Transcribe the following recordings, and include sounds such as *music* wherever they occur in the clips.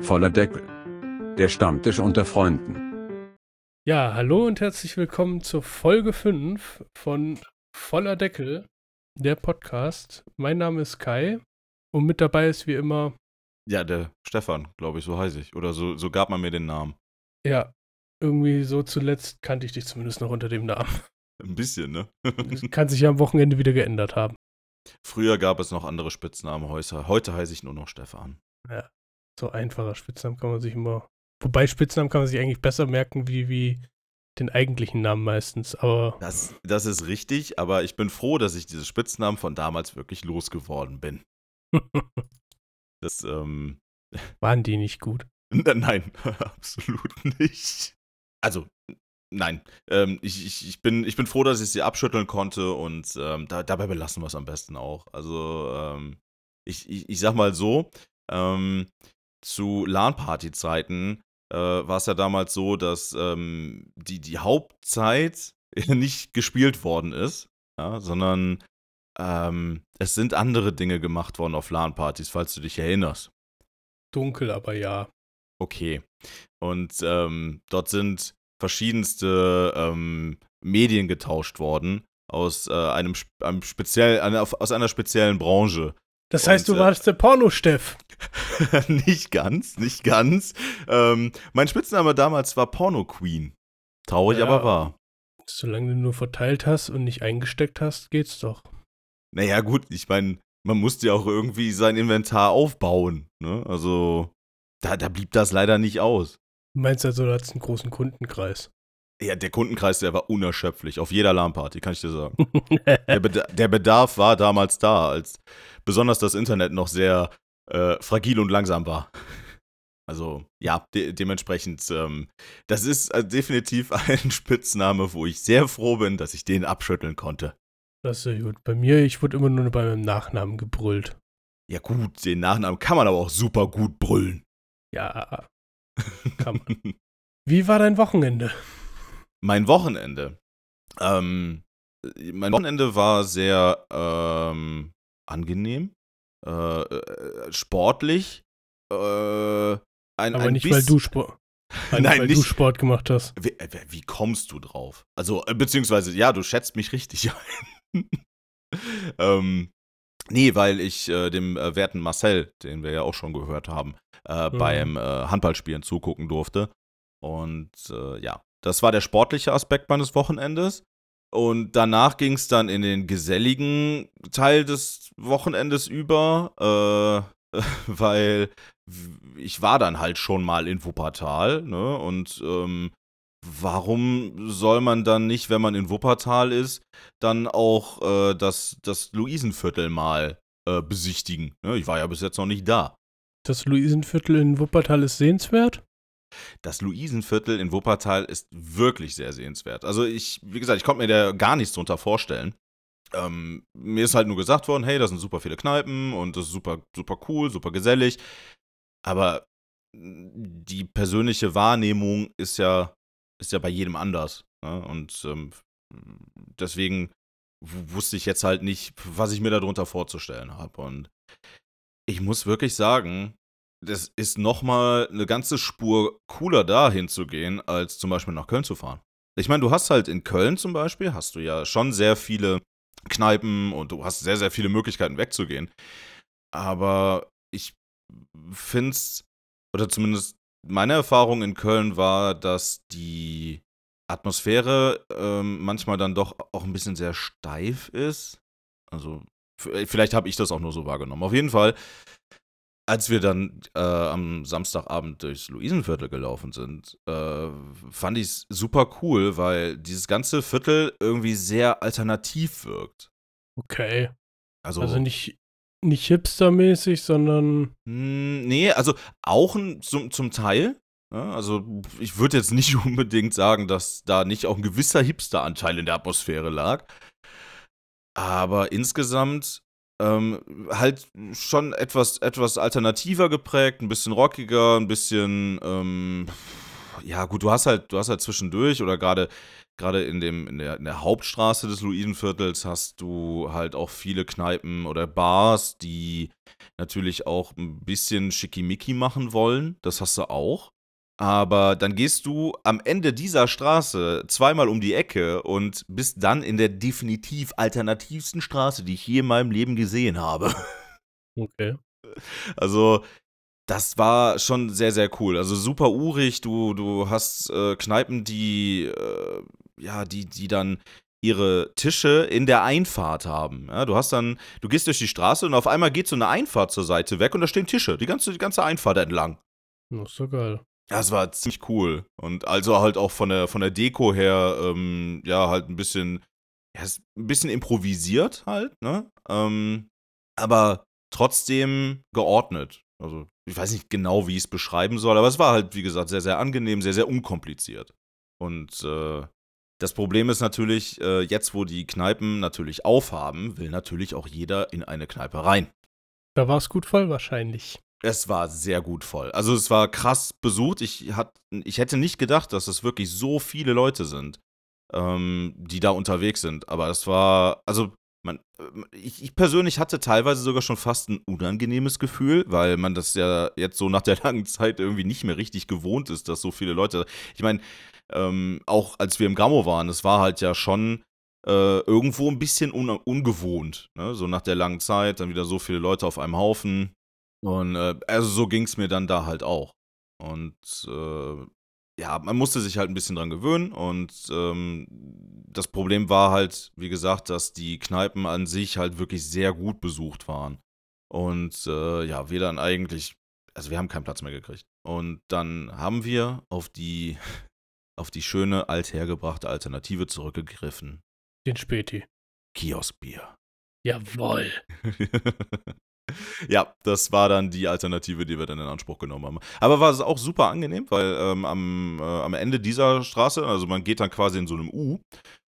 Voller Deckel. Der Stammtisch unter Freunden. Ja, hallo und herzlich willkommen zur Folge 5 von Voller Deckel, der Podcast. Mein Name ist Kai und mit dabei ist wie immer. Ja, der Stefan, glaube ich, so heiße ich. Oder so, so gab man mir den Namen. Ja, irgendwie so zuletzt kannte ich dich zumindest noch unter dem Namen. Ein bisschen, ne? Das *laughs* kann sich ja am Wochenende wieder geändert haben. Früher gab es noch andere Spitznamen, heute, heute heiße ich nur noch Stefan. Ja, so einfacher Spitznamen kann man sich immer. Wobei Spitznamen kann man sich eigentlich besser merken wie, wie den eigentlichen Namen meistens, aber. Das, das ist richtig, aber ich bin froh, dass ich diese Spitznamen von damals wirklich losgeworden bin. *laughs* das, ähm. *laughs* Waren die nicht gut? Nein, *laughs* absolut nicht. Also, nein. Ähm, ich, ich, ich, bin, ich bin froh, dass ich sie abschütteln konnte und ähm, da, dabei belassen wir es am besten auch. Also, ähm, ich, ich, ich sag mal so, ähm, zu LAN-Party-Zeiten äh, war es ja damals so, dass ähm, die, die Hauptzeit *laughs* nicht gespielt worden ist, ja, sondern ähm, es sind andere Dinge gemacht worden auf LAN-Partys, falls du dich erinnerst. Dunkel, aber ja. Okay. Und ähm, dort sind verschiedenste ähm, Medien getauscht worden aus äh, einem, einem speziell, aus einer speziellen Branche. Das heißt, Und, du warst äh, der Porno-Steff. *laughs* nicht ganz, nicht ganz. Ähm, mein Spitzname damals war Porno Queen. Traurig, ja, aber wahr. Solange du nur verteilt hast und nicht eingesteckt hast, geht's doch. Naja, gut, ich meine, man musste ja auch irgendwie sein Inventar aufbauen. Ne? Also, da, da blieb das leider nicht aus. Du meinst also, du hattest einen großen Kundenkreis? Ja, der Kundenkreis, der war unerschöpflich. Auf jeder LAN-Party, kann ich dir sagen. *laughs* der, Bedarf, der, Bedarf war damals da, als besonders das Internet noch sehr äh, fragil und langsam war. Also ja, de dementsprechend, ähm, das ist äh, definitiv *laughs* ein Spitzname, wo ich sehr froh bin, dass ich den abschütteln konnte. Das ist ja gut. Bei mir, ich wurde immer nur bei meinem Nachnamen gebrüllt. Ja gut, den Nachnamen kann man aber auch super gut brüllen. Ja, *laughs* kann man. Wie war dein Wochenende? Mein Wochenende. Ähm, mein Wochenende war sehr ähm, angenehm, äh, äh sportlich. Äh, ein, Aber ein nicht, weil du Sport. *laughs* Nein, weil nicht, du Sport gemacht hast. Wie, äh, wie, kommst du drauf? Also, äh, beziehungsweise, ja, du schätzt mich richtig *laughs* ein. ähm, nee, weil ich äh, dem äh, werten Marcel, den wir ja auch schon gehört haben, äh, mhm. beim Handballspielen zugucken durfte. Und ja, das war der sportliche Aspekt meines Wochenendes. Und danach ging es dann in den geselligen Teil des Wochenendes über, äh, *laughs* weil ich war dann halt schon mal in Wuppertal, ne? Und ähm, warum soll man dann nicht, wenn man in Wuppertal ist, dann auch äh, das, das Luisenviertel mal äh, besichtigen? Ne? Ich war ja bis jetzt noch nicht da. Das Luisenviertel in Wuppertal ist sehenswert? Das Luisenviertel in Wuppertal ist wirklich sehr sehenswert. Also ich, wie gesagt, ich konnte mir da gar nichts drunter vorstellen. Ähm, mir ist halt nur gesagt worden, hey, da sind super viele Kneipen und das ist super, super cool, super gesellig. Aber die persönliche Wahrnehmung ist ja, ist ja bei jedem anders. Ne? Und ähm, deswegen wusste ich jetzt halt nicht, was ich mir darunter vorzustellen habe. Und ich muss wirklich sagen, das ist nochmal eine ganze Spur cooler da hinzugehen, als zum Beispiel nach Köln zu fahren. Ich meine, du hast halt in Köln zum Beispiel, hast du ja schon sehr viele Kneipen und du hast sehr, sehr viele Möglichkeiten wegzugehen. Aber ich finde es, oder zumindest meine Erfahrung in Köln war, dass die Atmosphäre ähm, manchmal dann doch auch ein bisschen sehr steif ist. Also, vielleicht habe ich das auch nur so wahrgenommen. Auf jeden Fall als wir dann äh, am Samstagabend durchs Luisenviertel gelaufen sind, äh, fand ich es super cool, weil dieses ganze Viertel irgendwie sehr alternativ wirkt. Okay. Also, also nicht, nicht hipstermäßig, sondern. Hm, nee, also auch zum, zum Teil. Ja, ne? also ich würde jetzt nicht *laughs* unbedingt sagen, dass da nicht auch ein gewisser Hipster-Anteil in der Atmosphäre lag. Aber insgesamt ähm, halt schon etwas, etwas alternativer geprägt, ein bisschen rockiger, ein bisschen, ähm, ja, gut, du hast halt, du hast halt zwischendurch oder gerade gerade in dem in der, in der Hauptstraße des Luisenviertels hast du halt auch viele Kneipen oder Bars, die natürlich auch ein bisschen schickimicki machen wollen. Das hast du auch. Aber dann gehst du am Ende dieser Straße zweimal um die Ecke und bist dann in der definitiv alternativsten Straße, die ich je in meinem Leben gesehen habe. Okay. *laughs* Also, das war schon sehr, sehr cool. Also super urig, du, du hast äh, Kneipen, die, äh, ja, die, die dann ihre Tische in der Einfahrt haben. Ja, du hast dann, du gehst durch die Straße und auf einmal geht so eine Einfahrt zur Seite weg und da stehen Tische, die ganze, die ganze Einfahrt entlang. Das ist so geil. Ja, es war ziemlich cool. Und also halt auch von der, von der Deko her, ähm, ja, halt ein bisschen, ja, ein bisschen improvisiert halt, ne? Ähm, aber trotzdem geordnet. Also, ich weiß nicht genau, wie ich es beschreiben soll, aber es war halt, wie gesagt, sehr, sehr angenehm, sehr, sehr unkompliziert. Und äh, das Problem ist natürlich, äh, jetzt wo die Kneipen natürlich aufhaben, will natürlich auch jeder in eine Kneipe rein. Da war es gut voll wahrscheinlich. Es war sehr gut voll. Also es war krass besucht. Ich, hat, ich hätte nicht gedacht, dass es wirklich so viele Leute sind, ähm, die da unterwegs sind. Aber es war, also man, ich, ich, persönlich hatte teilweise sogar schon fast ein unangenehmes Gefühl, weil man das ja jetzt so nach der *laughs* langen Zeit irgendwie nicht mehr richtig gewohnt ist, dass so viele Leute. Ich meine, ähm, auch als wir im Grammo waren, es war halt ja schon äh, irgendwo ein bisschen un ungewohnt. Ne? So nach der langen Zeit, dann wieder so viele Leute auf einem Haufen. Und äh, also so ging es mir dann da halt auch. Und äh, ja, man musste sich halt ein bisschen dran gewöhnen und ähm, das Problem war halt, wie gesagt, dass die Kneipen an sich halt wirklich sehr gut besucht waren. Und äh, ja, wir dann eigentlich, also wir haben keinen Platz mehr gekriegt. Und dann haben wir auf die, *laughs* auf die schöne, althergebrachte Alternative zurückgegriffen. Den Späti. Kioskbier. Jawoll. *laughs* ja, das war dann die Alternative, die wir dann in Anspruch genommen haben. Aber war es auch super angenehm, weil ähm, am, äh, am Ende dieser Straße, also man geht dann quasi in so einem U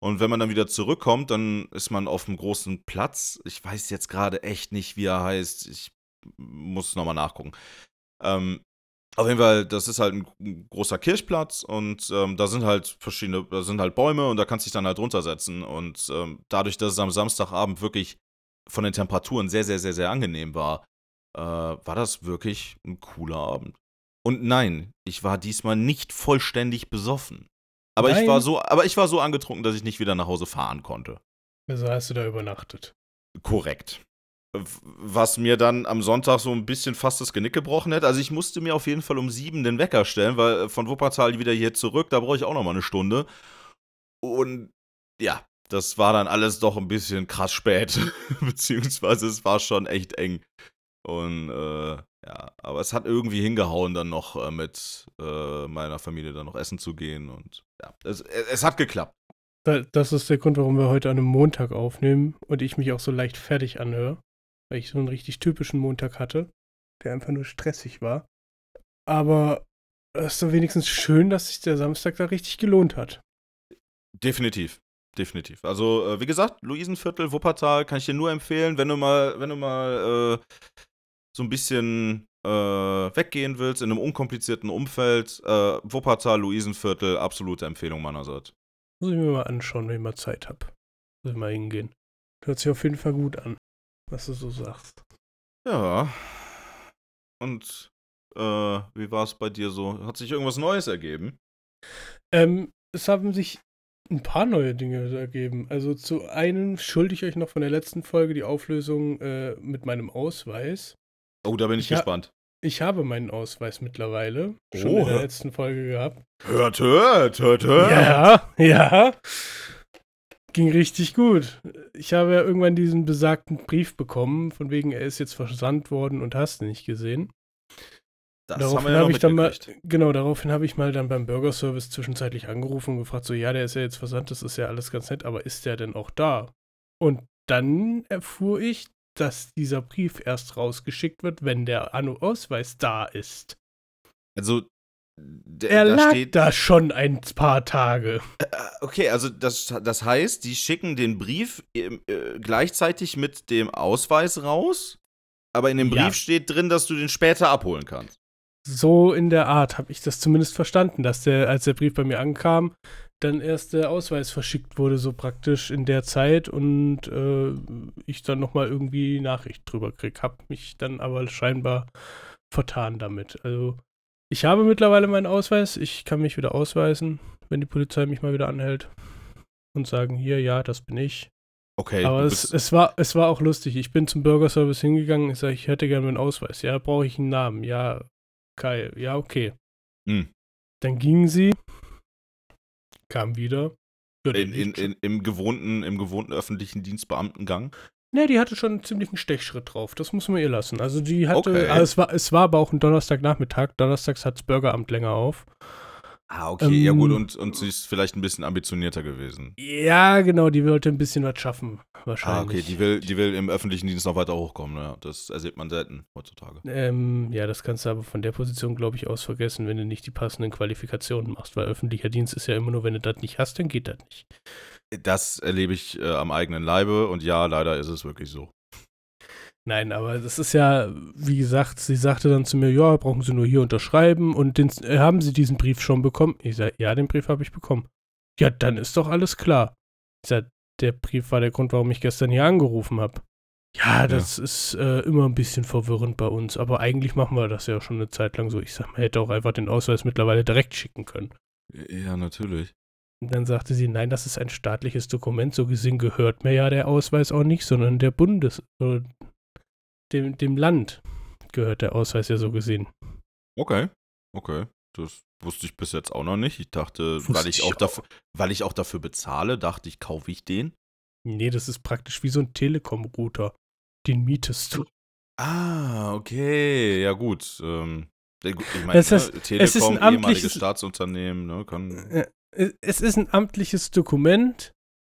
und wenn man dann wieder zurückkommt, dann ist man auf einem großen Platz. Ich weiß jetzt gerade echt nicht, wie er heißt. Ich muss nochmal nachgucken. Ähm, auf jeden Fall, das ist halt ein großer Kirchplatz und ähm, da sind halt verschiedene, da sind halt Bäume und da kannst du dich dann halt runtersetzen. Und ähm, dadurch, dass es am Samstagabend wirklich von den Temperaturen sehr, sehr, sehr, sehr angenehm war, äh, war das wirklich ein cooler Abend. Und nein, ich war diesmal nicht vollständig besoffen. Aber nein. ich war so, aber ich war so angetrunken, dass ich nicht wieder nach Hause fahren konnte. Also hast du da übernachtet. Korrekt. Was mir dann am Sonntag so ein bisschen fast das Genick gebrochen hätte. Also ich musste mir auf jeden Fall um sieben den Wecker stellen, weil von Wuppertal wieder hier zurück, da brauche ich auch noch mal eine Stunde. Und ja, das war dann alles doch ein bisschen krass spät. *laughs* Beziehungsweise es war schon echt eng. Und äh, ja, aber es hat irgendwie hingehauen, dann noch äh, mit äh, meiner Familie dann noch essen zu gehen. Und ja, es, es hat geklappt. Das ist der Grund, warum wir heute an einem Montag aufnehmen und ich mich auch so leicht fertig anhöre. Weil ich so einen richtig typischen Montag hatte, der einfach nur stressig war. Aber es ist doch wenigstens schön, dass sich der Samstag da richtig gelohnt hat. Definitiv definitiv. Also, äh, wie gesagt, Luisenviertel, Wuppertal kann ich dir nur empfehlen, wenn du mal, wenn du mal äh, so ein bisschen äh, weggehen willst, in einem unkomplizierten Umfeld. Äh, Wuppertal, Luisenviertel, absolute Empfehlung meinerseits. Muss ich mir mal anschauen, wenn ich mal Zeit habe. Muss ich mal hingehen. Hört sich auf jeden Fall gut an, was du so sagst. Ja. Und äh, wie war es bei dir so? Hat sich irgendwas Neues ergeben? Ähm, es haben sich ein paar neue Dinge ergeben. Also zu einem schulde ich euch noch von der letzten Folge die Auflösung äh, mit meinem Ausweis. Oh, da bin ich, ich gespannt. ich habe meinen Ausweis mittlerweile. Schon oh, in der letzten Folge gehabt. Hört, hört, hört, hört. Ja, ja. Ging richtig gut. Ich habe ja irgendwann diesen besagten Brief bekommen, von wegen, er ist jetzt versandt worden und hast nicht gesehen. Das daraufhin habe ja ich dann mal, genau, daraufhin habe ich mal dann beim Bürgerservice zwischenzeitlich angerufen und gefragt, so, ja, der ist ja jetzt versandt, das ist ja alles ganz nett, aber ist der denn auch da? Und dann erfuhr ich, dass dieser Brief erst rausgeschickt wird, wenn der Ausweis da ist. Also, er da lag steht, da schon ein paar Tage. Äh, okay, also das, das heißt, die schicken den Brief äh, gleichzeitig mit dem Ausweis raus, aber in dem Brief ja. steht drin, dass du den später abholen kannst. So in der Art habe ich das zumindest verstanden, dass der, als der Brief bei mir ankam, dann erst der Ausweis verschickt wurde, so praktisch in der Zeit und äh, ich dann nochmal irgendwie Nachricht drüber krieg. Hab mich dann aber scheinbar vertan damit. Also ich habe mittlerweile meinen Ausweis, ich kann mich wieder ausweisen, wenn die Polizei mich mal wieder anhält und sagen, hier, ja, das bin ich. Okay. Aber es, es, war, es war auch lustig. Ich bin zum Bürgerservice hingegangen. Ich sage, ich hätte gerne meinen Ausweis. Ja, brauche ich einen Namen. Ja, Kai. Ja, okay. Hm. Dann gingen sie, kam wieder. Ja, in, in, in, im, gewohnten, Im gewohnten öffentlichen Dienstbeamtengang? Ne, die hatte schon einen ziemlichen Stechschritt drauf. Das muss man ihr lassen. Also die hatte, okay. also es, war, es war aber auch ein Donnerstagnachmittag. Donnerstags hat das Bürgeramt länger auf. Ah, okay, ähm, ja gut, ähm, und, und sie ist vielleicht ein bisschen ambitionierter gewesen. Ja, genau, die wollte ein bisschen was schaffen, wahrscheinlich. Ah, okay, die will, die will im öffentlichen Dienst noch weiter hochkommen, ja. Das ersieht man selten heutzutage. Ähm, ja, das kannst du aber von der Position, glaube ich, aus vergessen, wenn du nicht die passenden Qualifikationen machst, weil öffentlicher Dienst ist ja immer nur, wenn du das nicht hast, dann geht das nicht. Das erlebe ich äh, am eigenen Leibe und ja, leider ist es wirklich so. Nein, aber das ist ja, wie gesagt, sie sagte dann zu mir, ja, brauchen Sie nur hier unterschreiben und den, äh, haben Sie diesen Brief schon bekommen? Ich sage, ja, den Brief habe ich bekommen. Ja, dann ist doch alles klar. Ich sage, der Brief war der Grund, warum ich gestern hier angerufen habe. Ja, das ja. ist äh, immer ein bisschen verwirrend bei uns, aber eigentlich machen wir das ja schon eine Zeit lang so. Ich sage, man hätte auch einfach den Ausweis mittlerweile direkt schicken können. Ja, natürlich. Und dann sagte sie, nein, das ist ein staatliches Dokument, so gesehen gehört mir ja der Ausweis auch nicht, sondern der Bundes, dem, dem Land gehört der Ausweis ja so gesehen. Okay, okay. Das wusste ich bis jetzt auch noch nicht. Ich dachte, weil ich, auch, auch. Dafür, weil ich auch dafür bezahle, dachte ich, kaufe ich den. Nee, das ist praktisch wie so ein Telekom-Router. Den mietest du. Ah, okay. Ja, gut. Ähm, ich meine, es ist, ne, Telekom, ein amtliches Staatsunternehmen, ne, kann. Es ist ein amtliches Dokument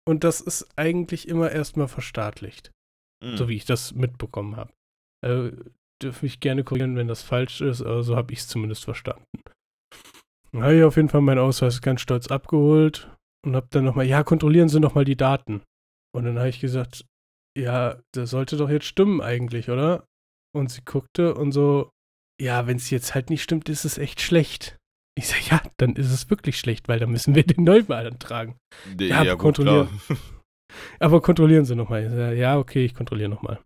und das ist eigentlich immer erstmal verstaatlicht. Mhm. So wie ich das mitbekommen habe. Äh, dürfe mich gerne korrigieren, wenn das falsch ist, aber so habe ich es zumindest verstanden. Dann habe ich auf jeden Fall meinen Ausweis ganz stolz abgeholt und habe dann nochmal, ja, kontrollieren Sie nochmal die Daten. Und dann habe ich gesagt, ja, das sollte doch jetzt stimmen eigentlich, oder? Und sie guckte und so, ja, wenn es jetzt halt nicht stimmt, ist es echt schlecht. Ich sage, ja, dann ist es wirklich schlecht, weil dann müssen wir den neu beantragen. Nee, ja, ja gut, kontrollieren. aber kontrollieren Sie nochmal. Ja, okay, ich kontrolliere nochmal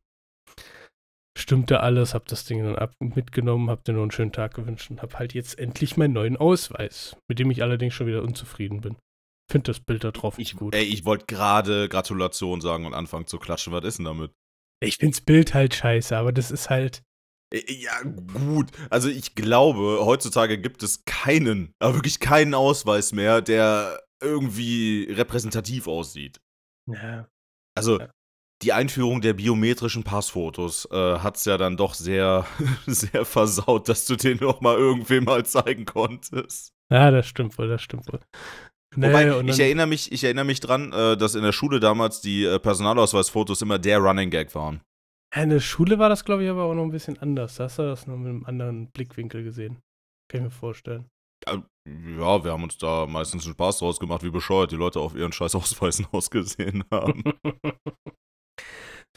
stimmte alles, hab das Ding dann ab mitgenommen, hab dir nur einen schönen Tag gewünscht und hab halt jetzt endlich meinen neuen Ausweis, mit dem ich allerdings schon wieder unzufrieden bin. Find das Bild da drauf ich, gut. Ey, ich wollte gerade Gratulation sagen und anfangen zu klatschen. Was ist denn damit? Ich find's Bild halt scheiße, aber das ist halt. Ja, gut. Also ich glaube, heutzutage gibt es keinen, aber wirklich keinen Ausweis mehr, der irgendwie repräsentativ aussieht. Ja. Also, ja die Einführung der biometrischen Passfotos äh, hat es ja dann doch sehr, *laughs* sehr versaut, dass du den noch mal irgendwem mal zeigen konntest. Ja, das stimmt wohl, das stimmt wohl. Nee, Wobei, ich erinnere mich, ich erinnere mich dran, äh, dass in der Schule damals die äh, Personalausweisfotos immer der Running Gag waren. Ja, in der Schule war das, glaube ich, aber auch noch ein bisschen anders. Da hast du das noch mit einem anderen Blickwinkel gesehen. Kann ich mir vorstellen. Ja, ja, wir haben uns da meistens einen Spaß draus gemacht, wie bescheuert die Leute auf ihren scheiß Ausweisen *laughs* ausgesehen haben. *laughs*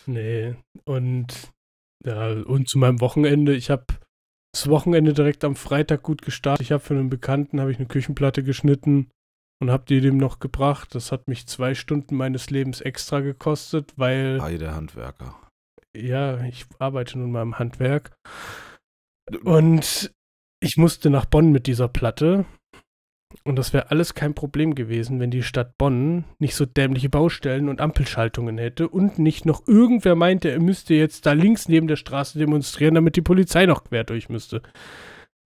Nee. Und ja, und zu meinem Wochenende, ich habe das Wochenende direkt am Freitag gut gestartet. Ich habe für einen Bekannten habe ich eine Küchenplatte geschnitten und habe die dem noch gebracht. Das hat mich zwei Stunden meines Lebens extra gekostet, weil. Ei, der Handwerker. Ja, ich arbeite nun mal im Handwerk. Und ich musste nach Bonn mit dieser Platte. Und das wäre alles kein Problem gewesen, wenn die Stadt Bonn nicht so dämliche Baustellen und Ampelschaltungen hätte und nicht noch irgendwer meinte, er müsste jetzt da links neben der Straße demonstrieren, damit die Polizei noch quer durch müsste.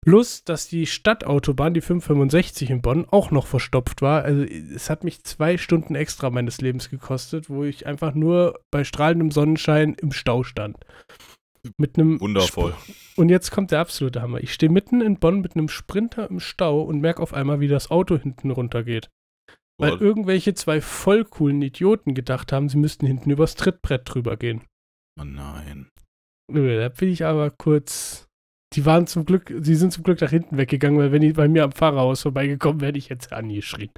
Plus, dass die Stadtautobahn, die 565 in Bonn, auch noch verstopft war. Also es hat mich zwei Stunden extra meines Lebens gekostet, wo ich einfach nur bei strahlendem Sonnenschein im Stau stand. Mit einem Wundervoll. Sp und jetzt kommt der absolute Hammer. Ich stehe mitten in Bonn mit einem Sprinter im Stau und merke auf einmal, wie das Auto hinten runtergeht. Weil What? irgendwelche zwei voll coolen Idioten gedacht haben, sie müssten hinten übers Trittbrett drüber gehen. Oh nein. Da bin ich aber kurz die waren zum Glück, sie sind zum Glück nach hinten weggegangen, weil wenn die bei mir am Fahrerhaus vorbeigekommen wäre, ich jetzt angeschrien.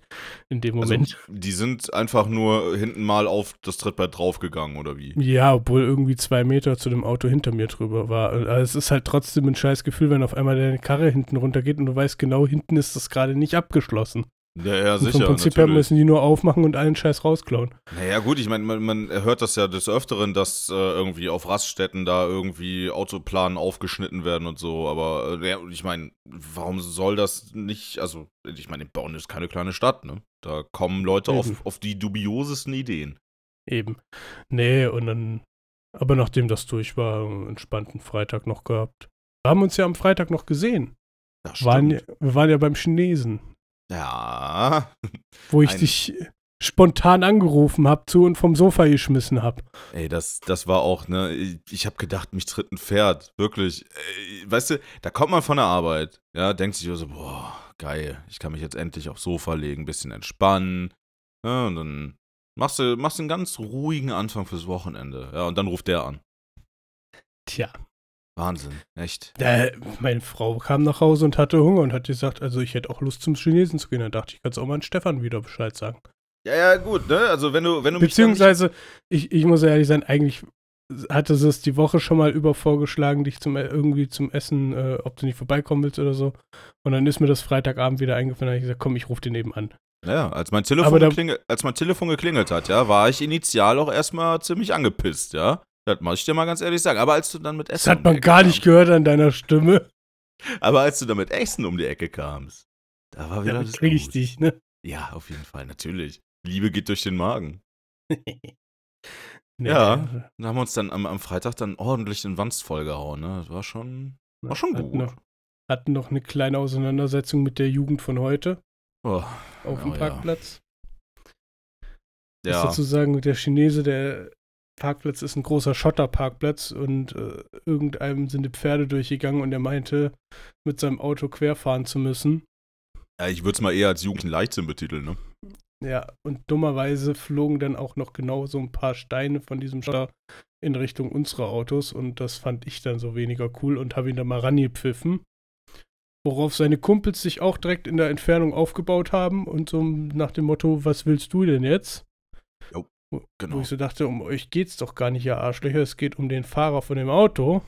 In dem Also, Moment. die sind einfach nur hinten mal auf das Trittbrett draufgegangen, oder wie? ja, obwohl irgendwie zwei Meter zu dem Auto hinter mir drüber war. Also es ist halt trotzdem ein scheiß Gefühl, wenn auf einmal deine Karre hinten runtergeht und du weißt genau, hinten ist das gerade nicht abgeschlossen. Ja, ja, sicher. vom Prinzip her müssen die nur aufmachen und allen Scheiß rausklauen. Naja, gut, ich meine, man, man hört das ja des Öfteren, dass äh, irgendwie auf Raststätten da irgendwie Autoplanen aufgeschnitten werden und so, aber äh, ja, ich meine, warum soll das nicht, also, ich meine, Bonn ist keine kleine Stadt, ne? Da kommen Leute Eben. auf, auf die dubiosesten Ideen. Eben. Nee, und dann, aber nachdem das durch war, einen entspannten Freitag noch gehabt. Wir haben uns ja am Freitag noch gesehen. Das Waren, wir waren ja beim Chinesen, Ja, wo ich Ein- dich spontan angerufen habe, zu und vom Sofa geschmissen habe. ey, das, das war auch, ne, ich, ich habe gedacht, mich tritt ein Pferd, wirklich. Ey, weißt du, da kommt man von der Arbeit, ja, denkt sich so, boah, geil, ich kann mich jetzt endlich aufs Sofa legen, bisschen entspannen, ja, und dann machst du, machst du einen ganz ruhigen Anfang fürs Wochenende, ja, und dann ruft der an. Tja, Wahnsinn, echt. äh, meine Frau kam nach Hause und hatte Hunger und hat gesagt, also ich hätte auch Lust zum Chinesen zu gehen. Dann dachte ich, kannst auch mal an Stefan wieder Bescheid sagen. Ja, ja, gut, ne, also wenn du, wenn du mich dann nicht- Beziehungsweise, ich, ich muss ehrlich sein, eigentlich hatte sie es die Woche schon mal über vorgeschlagen, dich zum irgendwie zum Essen, äh, ob du nicht vorbeikommen willst oder so. Und dann ist mir das Freitagabend wieder eingefallen, da habe ich gesagt, komm, ich rufe den eben an. Ja, als mein, Telefon da- geklingelt, als mein Telefon geklingelt hat, ja, war ich initial auch erstmal ziemlich angepisst, ja. Das muss ich dir mal ganz ehrlich sagen. Aber als du dann mit Essen. Das hat um man Ecke gar nicht kamst- gehört an deiner Stimme. Aber als du dann mit Essen um die Ecke kamst, da war wieder Ja, das krieg ich gut. dich, ne? Ja, auf jeden Fall, natürlich. Liebe geht durch den Magen. *laughs* Nee, Ja. Da haben wir uns dann am, am Freitag dann ordentlich in Wanst vollgehauen, ne? Das war schon, war schon hatten gut. Noch, hatten noch eine kleine Auseinandersetzung mit der Jugend von heute Oh, auf Oh, dem ja. Parkplatz. Ich muss ja. dazu sagen, der Chinese, der Parkplatz ist ein großer Schotterparkplatz und äh, irgendeinem sind die Pferde durchgegangen und er meinte, mit seinem Auto querfahren zu müssen. ja, ich würde es mal eher als Jugendlichen Leichtsinn betiteln, ne? Ja, und dummerweise flogen dann auch noch genau so ein paar Steine von diesem Schotter in Richtung unserer Autos und das fand ich dann so weniger cool und habe ihn dann mal rangepfiffen. Worauf seine Kumpels sich auch direkt in der Entfernung aufgebaut haben und so nach dem Motto, was willst du denn jetzt? Jo, Wo- genau. Wo ich so dachte, um euch geht's doch gar nicht, ihr Arschlöcher, es geht um den Fahrer von dem Auto.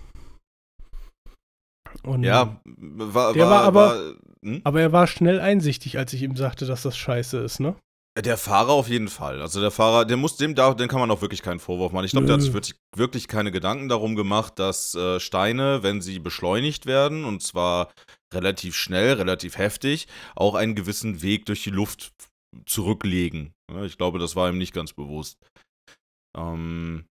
Und, Ja, war, Der war aber- war hm? Aber er war schnell einsichtig, als ich ihm sagte, dass das scheiße ist, ne? Der Fahrer auf jeden Fall. Also der Fahrer, der muss dem da, den kann man auch wirklich keinen Vorwurf machen. Ich glaube, der hat sich wirklich, wirklich keine Gedanken darum gemacht, dass äh, Steine, wenn sie beschleunigt werden, und zwar relativ schnell, relativ heftig, auch einen gewissen Weg durch die Luft zurücklegen. Ich glaube, das war ihm nicht ganz bewusst. Ähm,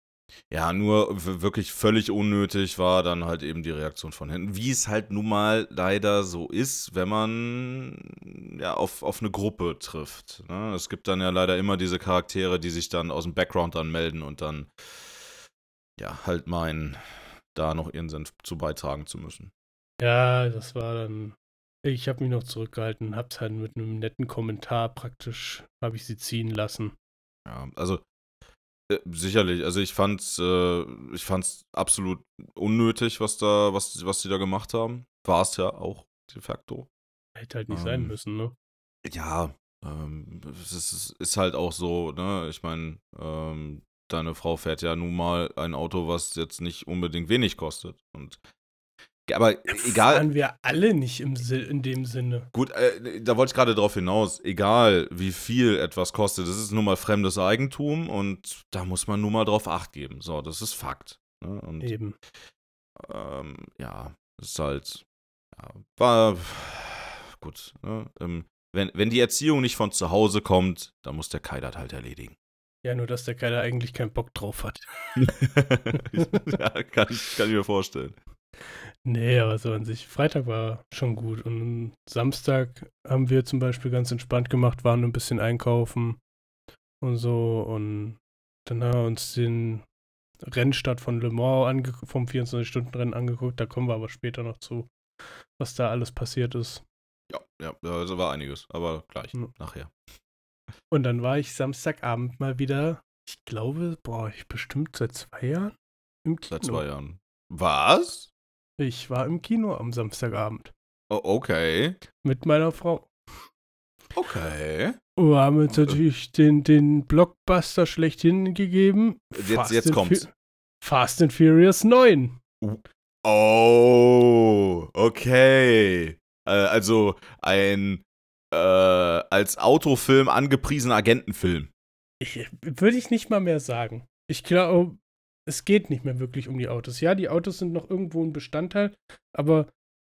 ja, nur wirklich völlig unnötig war dann halt eben die Reaktion von hinten. Wie es halt nun mal leider so ist, wenn man ja auf, auf eine Gruppe trifft. Ne? Es gibt dann ja leider immer diese Charaktere, die sich dann aus dem Background dann melden und dann ja halt meinen, da noch ihren Senf zu beitragen zu müssen. Ja, das war dann. Ich habe mich noch zurückgehalten, hab's halt mit einem netten Kommentar praktisch, habe ich sie ziehen lassen. Ja, also äh, sicherlich. Also ich fand's, äh, ich fand's absolut unnötig, was da, was, was die da gemacht haben. War es ja auch de facto. Hätte halt nicht sein Ähm, müssen, ne? Ja, ähm, es ist, ist halt auch so, ne? Ich meine, ähm, deine Frau fährt ja nun mal ein Auto, was jetzt nicht unbedingt wenig kostet. Und aber egal, Fahren wir alle nicht im in dem Sinne. gut, äh, da wollte ich gerade drauf hinaus, egal wie viel etwas kostet, das ist nun mal fremdes Eigentum und da muss man nun mal drauf Acht geben. So, das ist Fakt. Ne? Und Eben. ähm, ja, ist halt, ja, war gut. Ne? Ähm, wenn, wenn die Erziehung nicht von zu Hause kommt, dann muss der Kai das halt erledigen. Ja, nur dass der Kerl eigentlich keinen Bock drauf hat. *laughs* ja, kann kann ich mir vorstellen. Nee, aber so an sich. Freitag war schon gut. Und Samstag haben wir zum Beispiel ganz entspannt gemacht, waren ein bisschen einkaufen und so. Und dann haben wir uns den Rennstart von Le Mans vom 24-Stunden-Rennen angeguckt. Da kommen wir aber später noch zu, was da alles passiert ist. Ja, ja, also war einiges, aber gleich, Hm. nachher. Und dann war ich Samstagabend mal wieder, ich glaube, boah, ich bestimmt seit zwei Jahren im Kino. Seit zwei Jahren. Was? Ich war im Kino am Samstagabend. Oh, okay. Mit meiner Frau. Okay. Wir haben uns natürlich den, den Blockbuster schlechthin gegeben. Jetzt, jetzt kommt's. Fu- Fast and Furious 9. Oh, okay. Äh, also ein äh, als Autofilm angepriesener Agentenfilm. Ich, würde ich nicht mal mehr sagen. Ich glaube, es geht nicht mehr wirklich um die Autos. Ja, die Autos sind noch irgendwo ein Bestandteil, aber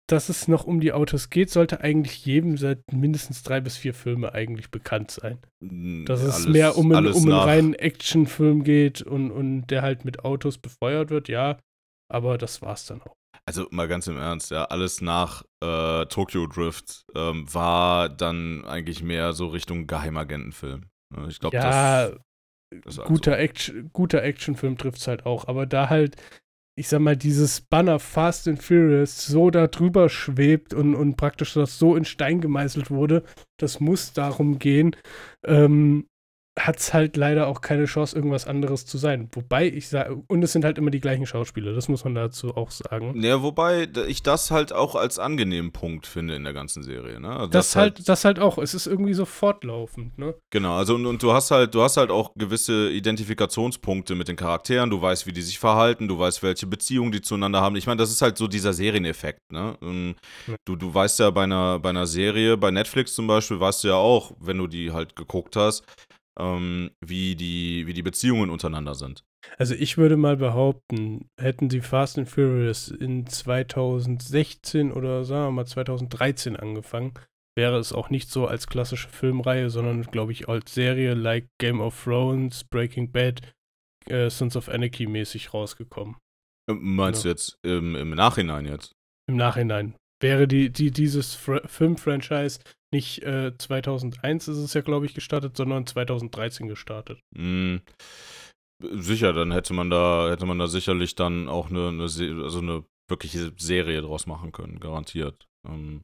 dass es noch um die Autos geht, sollte eigentlich jedem seit mindestens drei bis vier Filme eigentlich bekannt sein. Dass es Alles- mehr um, einen, um einen reinen Actionfilm geht und, und der halt mit Autos befeuert wird, ja. Aber das war's dann auch. Also mal ganz im Ernst, ja, alles nach äh, Tokyo Drift ähm, war dann eigentlich mehr so Richtung Geheimagentenfilm. Ja, Ich glaube, Ja, das, halt guter, Action, guter Actionfilm trifft es halt auch. Aber da halt, ich sag mal, dieses Banner Fast and Furious so da drüber schwebt und, und praktisch das so in Stein gemeißelt wurde, das muss darum gehen, ähm, hat es halt leider auch keine Chance, irgendwas anderes zu sein. Wobei ich sage, und es sind halt immer die gleichen Schauspieler, das muss man dazu auch sagen. Ja, wobei ich das halt auch als angenehmen Punkt finde in der ganzen Serie. Ne? Also Das halt, das halt auch, es ist irgendwie so fortlaufend, ne? Genau, also und, und du hast halt, du hast halt auch gewisse Identifikationspunkte mit den Charakteren, du weißt, wie die sich verhalten, du weißt, welche Beziehungen die zueinander haben. Ich meine, das ist halt so dieser Serieneffekt, ne? Ähm, Ja. Du, du weißt ja bei einer, bei einer Serie, bei Netflix zum Beispiel, weißt du ja auch, wenn du die halt geguckt hast, ähm, wie, die, wie die Beziehungen untereinander sind. Also ich würde mal behaupten, hätten sie Fast and Furious in 2016 oder sagen wir mal 2013 angefangen, wäre es auch nicht so als klassische Filmreihe, sondern glaube ich als Serie like Game of Thrones, Breaking Bad, äh, Sons of Anarchy mäßig rausgekommen. Ähm, Meinst Ja. du jetzt im, im Nachhinein jetzt? Im Nachhinein wäre die, die dieses Fr Film-Franchise nicht äh, 2001 ist es ja glaube ich gestartet, sondern 2013 gestartet. Hm, sicher, dann hätte man da, hätte man da sicherlich dann auch eine, eine also eine wirkliche Serie draus machen können, garantiert. Ähm,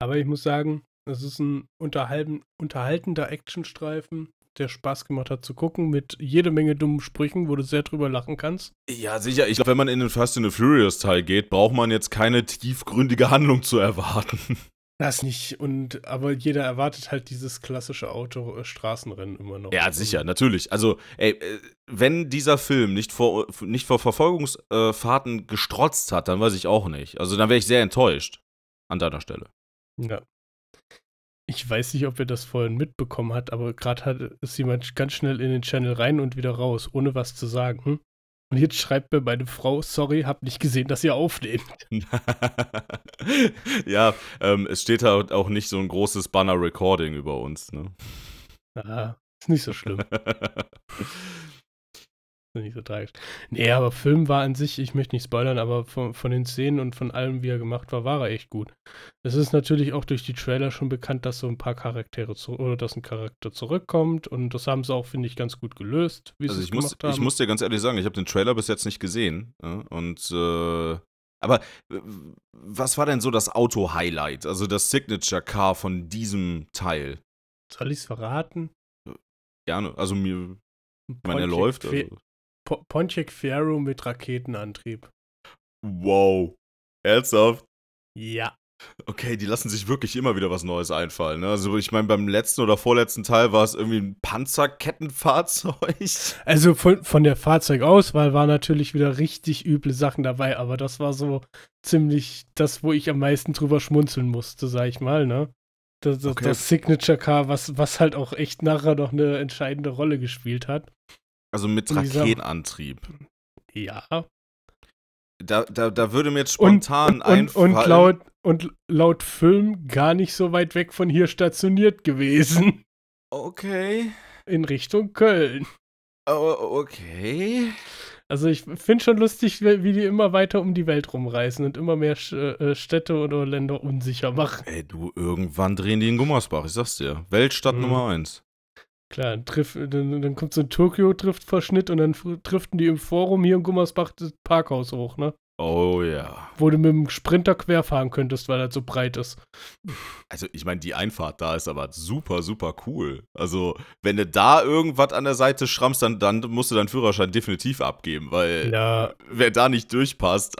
Aber ich muss sagen, es ist ein unterhalten, unterhaltender Actionstreifen, der Spaß gemacht hat zu gucken, mit jede Menge dummen Sprüchen, wo du sehr drüber lachen kannst. Ja, sicher. Ich glaube, wenn man in den Fast and the Furious Teil geht, braucht man jetzt keine tiefgründige Handlung zu erwarten. *laughs* Das nicht. Und aber jeder erwartet halt dieses klassische Auto-Straßenrennen immer noch. ja, sicher, natürlich. Also, ey, äh, wenn dieser Film nicht vor, nicht vor Verfolgungsfahrten gestrotzt hat, dann weiß ich auch nicht. Also, dann wäre ich sehr enttäuscht an deiner Stelle. Ja. Ich weiß nicht, ob ihr das vorhin mitbekommen habt, aber gerade hat ist jemand ganz schnell in den Channel rein und wieder raus, ohne was zu sagen. Und jetzt schreibt mir meine Frau, sorry, hab nicht gesehen, dass ihr aufnehmt. *laughs* ja, ähm, es steht halt auch nicht so ein großes Banner Recording über uns, ne? Ah, ist nicht so schlimm. *laughs* Nicht so tragisch. Nee, aber Film war an sich, ich möchte nicht spoilern, aber von, von den Szenen und von allem, wie er gemacht war, war er echt gut. Es ist natürlich auch durch die Trailer schon bekannt, dass so ein paar Charaktere zu, oder dass ein Charakter zurückkommt und das haben sie auch, finde ich, ganz gut gelöst, wie Also sie es ich muss, gemacht haben. ich muss dir ganz ehrlich sagen, ich habe den Trailer bis jetzt nicht gesehen. Ja, und äh, aber äh, was war denn so das Auto-Highlight, also das Signature-Car von diesem Teil? Soll ich es verraten? Gerne. Also mir, ich Ein meine, er läuft. Also. Po- Pontiac Fiero mit Raketenantrieb. Wow. Ernsthaft? Ja. Okay, die lassen sich wirklich immer wieder was Neues einfallen. Ne? Also ich meine, beim letzten oder vorletzten Teil war es irgendwie ein Panzerkettenfahrzeug. *laughs* Also von, von der Fahrzeugauswahl war natürlich wieder richtig üble Sachen dabei, aber das war so ziemlich das, wo ich am meisten drüber schmunzeln musste, sag ich mal, ne? Das, das, Okay. das Signature Car, was, was halt auch echt nachher noch eine entscheidende Rolle gespielt hat. Also mit Raketenantrieb. Ja. Da, da, da würde mir jetzt spontan einfallen. und, laut, und laut Film gar nicht so weit weg von hier stationiert gewesen. Okay. In Richtung Köln. Oh, okay. Also ich finde schon lustig, wie die immer weiter um die Welt rumreisen und immer mehr äh, Städte oder Länder unsicher machen. Ey, du, irgendwann drehen die in Gummersbach, ich sag's dir. Weltstadt Mhm. Nummer eins. Klar, dann, triff, dann, dann kommt so ein Tokio-Driftverschnitt und dann driften die im Forum hier in Gummersbach das Parkhaus hoch, ne? Oh ja. Wo du mit dem Sprinter querfahren könntest, weil er so breit ist. Also, ich meine, die Einfahrt da ist aber super, super cool. Also, wenn du da irgendwas an der Seite schrammst, dann, dann musst du deinen Führerschein definitiv abgeben, weil Ja, wer da nicht durchpasst,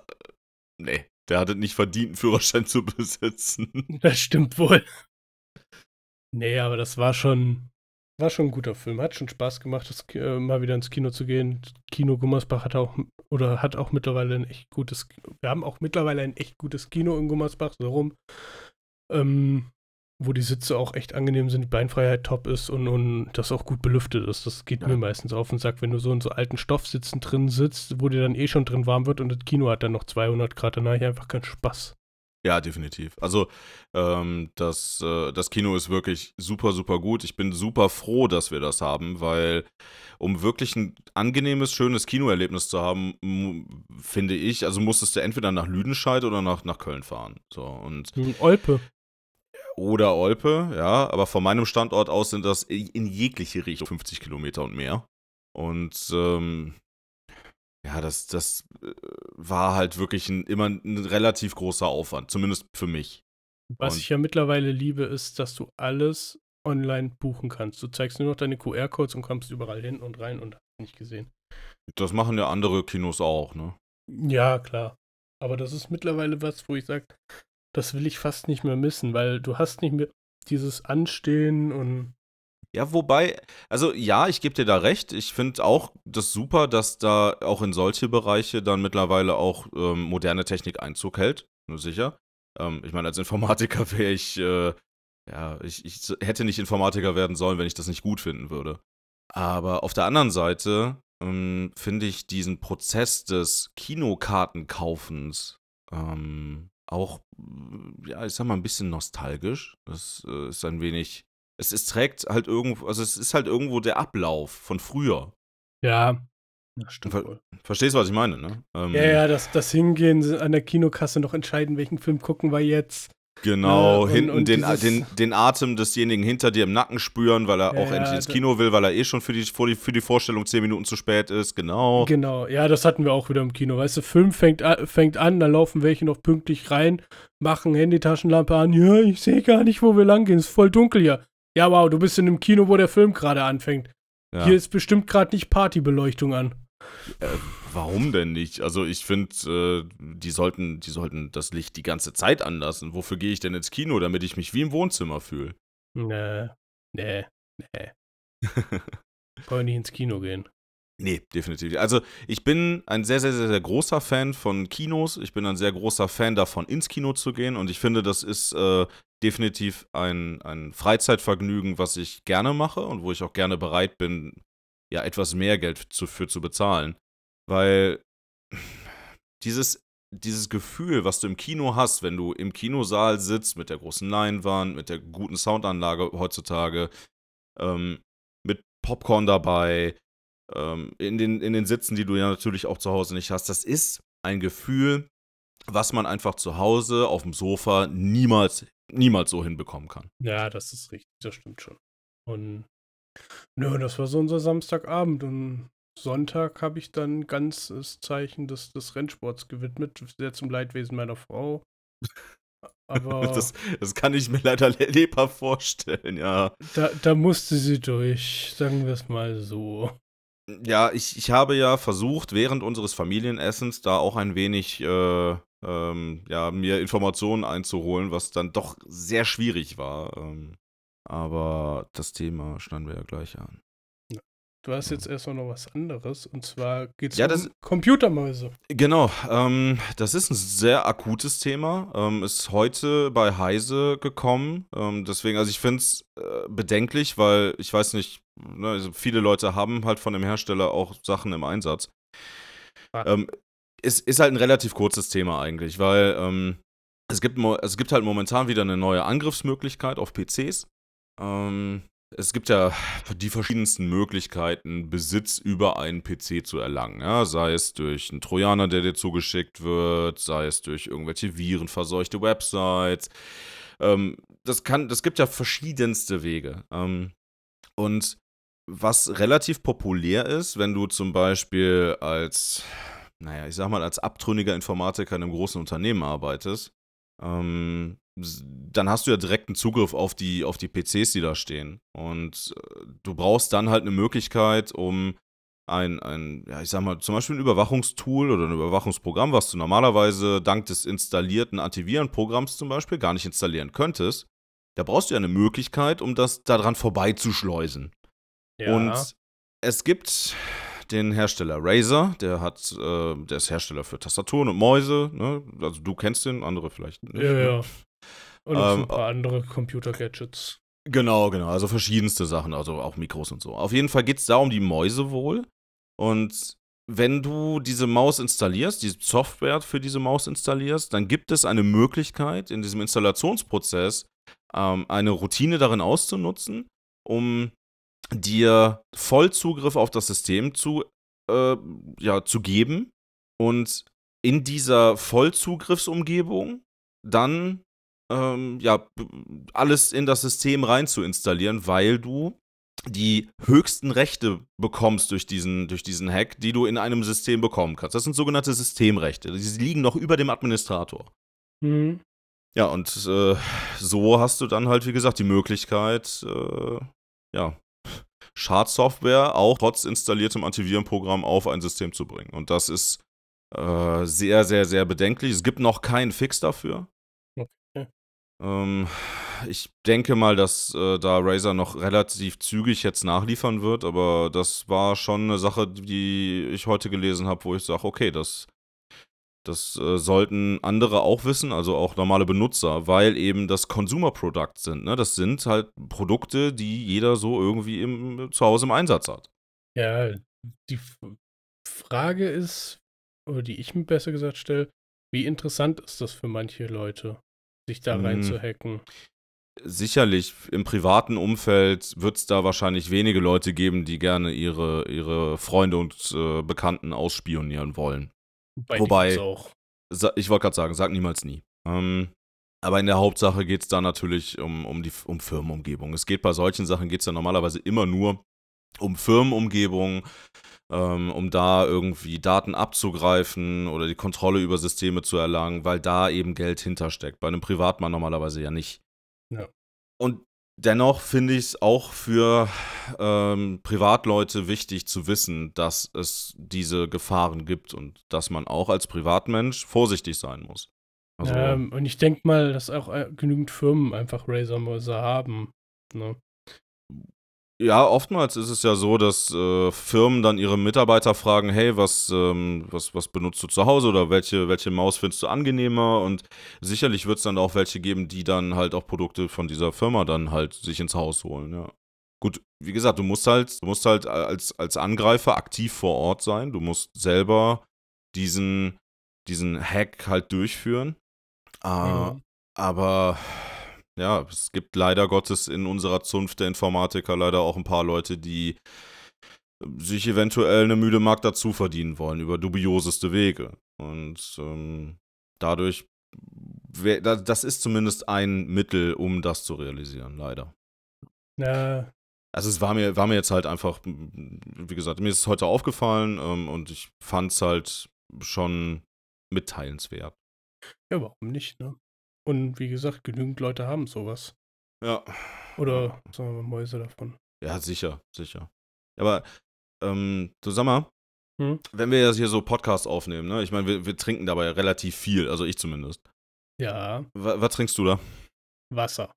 nee. Der hat es nicht verdient, einen Führerschein zu *laughs* besitzen. Das stimmt wohl. Nee, aber das war schon, war schon ein guter Film. Hat schon Spaß gemacht, das, äh, mal wieder ins Kino zu gehen. Kino Gummersbach hat auch oder hat auch mittlerweile ein echt gutes. Wir haben auch mittlerweile ein echt gutes Kino in Gummersbach, so rum. Ähm, wo die Sitze auch echt angenehm sind, die Beinfreiheit top ist und, und das auch gut belüftet ist. Das geht ja. mir meistens auf den Sack, wenn du so in so alten Stoffsitzen drin sitzt, wo dir dann eh schon drin warm wird und das Kino hat dann noch 200 Grad, dann habe ich einfach keinen Spaß. Ja, definitiv. Also ähm, das, äh, das Kino ist wirklich super, super gut. Ich bin super froh, dass wir das haben, weil um wirklich ein angenehmes, schönes Kinoerlebnis zu haben, finde ich, also musstest du entweder nach Lüdenscheid oder nach, nach Köln fahren. So, und Olpe. Oder Olpe, ja, aber von meinem Standort aus sind das in jegliche Richtung 50 Kilometer und mehr. Und ähm, ja, das, das äh, war halt wirklich ein, immer ein relativ großer Aufwand, zumindest für mich. Was Und ich ja mittlerweile liebe, ist, dass du alles online buchen kannst. Du zeigst nur noch deine QR-Codes und kommst überall hin und rein und hast nicht gesehen. Das machen ja andere Kinos auch, ne? Ja, klar. Aber das ist mittlerweile was, wo ich sage, das will ich fast nicht mehr missen, weil du hast nicht mehr dieses Anstehen und ja, wobei, also ja, ich gebe dir da recht. Ich finde auch das super, dass da auch in solche Bereiche dann mittlerweile auch ähm, moderne Technik Einzug hält. Nur sicher. Ähm, ich meine, als Informatiker *laughs* wäre ich, äh, ja, ich, ich hätte nicht Informatiker werden sollen, wenn ich das nicht gut finden würde. Aber auf der anderen Seite ähm, finde ich diesen Prozess des Kinokartenkaufens ähm, auch, ja, ich sag mal, ein bisschen nostalgisch. Das äh, ist ein wenig es, es trägt halt irgendwo, also es ist halt irgendwo der Ablauf von früher. Ja, das stimmt Ver. Verstehst du, was ich meine, ne? Ähm, ja, ja, das, das Hingehen an der Kinokasse noch entscheiden, welchen Film gucken wir jetzt. Genau, ja, hinten und den, den, den Atem desjenigen hinter dir im Nacken spüren, weil er ja, auch endlich ins Kino will, weil er eh schon für die, für, die, für die Vorstellung zehn Minuten zu spät ist, genau. Genau, ja, das hatten wir auch wieder im Kino. Weißt du, Film fängt, fängt an, dann laufen welche noch pünktlich rein, machen Handytaschenlampe an. Ja, ich sehe gar nicht, wo wir lang gehen, ist voll dunkel hier. Ja, wow, du bist in einem Kino, wo der Film gerade anfängt. Ja. Hier ist bestimmt gerade nicht Partybeleuchtung an. Äh, warum denn nicht? Also ich finde, äh, die, sollten, die sollten das Licht die ganze Zeit anlassen. Wofür gehe ich denn ins Kino, damit ich mich wie im Wohnzimmer fühle? Nee, nee, nee. *laughs* Wollen nicht ins Kino gehen. Nee, definitiv. Also ich bin ein sehr, sehr, sehr, sehr großer Fan von Kinos. Ich bin ein sehr großer Fan davon, ins Kino zu gehen. Und ich finde, das ist äh, definitiv ein, ein Freizeitvergnügen, was ich gerne mache und wo ich auch gerne bereit bin, ja, etwas mehr Geld zu, für zu bezahlen. Weil *sighs* dieses, dieses Gefühl, was du im Kino hast, wenn du im Kinosaal sitzt mit der großen Leinwand, mit der guten Soundanlage heutzutage, ähm, mit Popcorn dabei, ähm, in, den, in den Sitzen, die du ja natürlich auch zu Hause nicht hast, das ist ein Gefühl, was man einfach zu Hause auf dem Sofa niemals niemals so hinbekommen kann. Ja, das ist richtig, das stimmt schon. Und nö, das war so unser Samstagabend und Sonntag habe ich dann ganz das Zeichen des, des Rennsports gewidmet, sehr zum Leidwesen meiner Frau. Aber *laughs* das, das kann ich mir leider lebhaft vorstellen, ja. Da, da musste sie durch, sagen wir es mal so. Ja, ich, ich habe ja versucht, während unseres Familienessens da auch ein wenig äh, ähm, ja, mir Informationen einzuholen, was dann doch sehr schwierig war. Ähm, aber das Thema standen wir ja gleich an. Du hast jetzt erstmal noch was anderes und zwar geht es ja, um Computermäuse. Genau, ähm, das ist ein sehr akutes Thema. Ähm, ist heute bei Heise gekommen. Ähm, deswegen, also ich finde es äh, bedenklich, weil ich weiß nicht, ne, also viele Leute haben halt von dem Hersteller auch Sachen im Einsatz. Ähm, ist, ist halt ein relativ kurzes Thema eigentlich, weil ähm, es, gibt, es gibt halt momentan wieder eine neue Angriffsmöglichkeit auf PCs. Ähm, es gibt ja die verschiedensten Möglichkeiten, Besitz über einen PC zu erlangen. Ja? Sei es durch einen Trojaner, der dir zugeschickt wird, sei es durch irgendwelche virenverseuchte Websites. Ähm, das, kann, das gibt ja verschiedenste Wege. Ähm, und was relativ populär ist, wenn du zum Beispiel als naja, ich sag mal, als abtrünniger Informatiker in einem großen Unternehmen arbeitest, ähm, dann hast du ja direkten Zugriff auf die, auf die PCs, die da stehen. Und äh, du brauchst dann halt eine Möglichkeit, um ein, ein, ja, ich sag mal, zum Beispiel ein Überwachungstool oder ein Überwachungsprogramm, was du normalerweise dank des installierten Antivirenprogramms zum Beispiel gar nicht installieren könntest, da brauchst du ja eine Möglichkeit, um das daran vorbeizuschleusen. Ja. Und es gibt den Hersteller Razer, der hat, äh, der ist Hersteller für Tastaturen und Mäuse, ne? Also du kennst den, andere vielleicht nicht. Ja, ne? ja. Und noch ähm, ein paar andere Computer-Gadgets. Genau, genau. Also verschiedenste Sachen, also auch Mikros und so. Auf jeden Fall geht es da um die Mäuse wohl. Und wenn du diese Maus installierst, die Software für diese Maus installierst, dann gibt es eine Möglichkeit, in diesem Installationsprozess ähm, eine Routine darin auszunutzen, um dir Vollzugriff auf das System zu, äh, ja, zu geben und in dieser Vollzugriffsumgebung dann ähm, ja, alles in das System rein zu installieren, weil du die höchsten Rechte bekommst durch diesen, durch diesen Hack, die du in einem System bekommen kannst. Das sind sogenannte Systemrechte. Die liegen noch über dem Administrator. Mhm. Ja, und äh, so hast du dann halt, wie gesagt, die Möglichkeit, äh, ja, Schadsoftware auch trotz installiertem Antivirenprogramm auf ein System zu bringen. Und das ist äh, sehr, sehr, sehr bedenklich. Es gibt noch keinen Fix dafür. Ähm, ich denke mal, dass äh, da Razer noch relativ zügig jetzt nachliefern wird, aber das war schon eine Sache, die ich heute gelesen habe, wo ich sage, okay, das das äh, sollten andere auch wissen, also auch normale Benutzer, weil eben das Consumer Product sind. Ne? Das sind halt Produkte, die jeder so irgendwie im, zu Hause im Einsatz hat. Ja, die Frage ist, oder die ich mir besser gesagt stelle, wie interessant ist das für manche Leute, sich da rein hm. zu hacken? Sicherlich, im privaten Umfeld wird es da wahrscheinlich wenige Leute geben, die gerne ihre, ihre Freunde und äh, Bekannten ausspionieren wollen. Bei Wobei, auch. ich wollte gerade sagen, sag niemals nie. Ähm, aber in der Hauptsache geht es da natürlich um, um die um Firmenumgebung. Es geht bei solchen Sachen geht es ja normalerweise immer nur um Firmenumgebung, ähm, um da irgendwie Daten abzugreifen oder die Kontrolle über Systeme zu erlangen, weil da eben Geld hintersteckt. Bei einem Privatmann normalerweise ja nicht. Ja. Und Dennoch finde ich es auch für ähm, Privatleute wichtig zu wissen, dass es diese Gefahren gibt und dass man auch als Privatmensch vorsichtig sein muss. Also, ähm, und ich denke mal, dass auch äh, genügend Firmen einfach Razer-Mäuse haben. Ne? Ja, oftmals ist es ja so, dass äh, Firmen dann ihre Mitarbeiter fragen, hey, was, ähm, was, was benutzt du zu Hause oder welche, welche Maus findest du angenehmer? Und sicherlich wird es dann auch welche geben, die dann halt auch Produkte von dieser Firma dann halt sich ins Haus holen, ja. Gut, wie gesagt, du musst halt, du musst halt als, als Angreifer aktiv vor Ort sein. Du musst selber diesen, diesen Hack halt durchführen. Äh, mhm. Aber ja, es gibt leider Gottes in unserer Zunft der Informatiker leider auch ein paar Leute, die sich eventuell eine müde Mark dazu verdienen wollen über dubioseste Wege. Und ähm, dadurch, das ist zumindest ein Mittel, um das zu realisieren, leider. Ja. Also es war mir, war mir jetzt halt einfach, wie gesagt, mir ist es heute aufgefallen ähm, und ich fand es halt schon mitteilenswert. Ja, warum nicht, ne? Und wie gesagt, genügend Leute haben sowas. Ja. Oder sagen wir mal Mäuse davon. Ja, sicher, sicher. Aber, ähm, du sag mal, hm? wenn wir jetzt hier so Podcasts aufnehmen, ne? Ich meine, wir, wir trinken dabei relativ viel, also ich zumindest. Ja. W was trinkst du da? Wasser.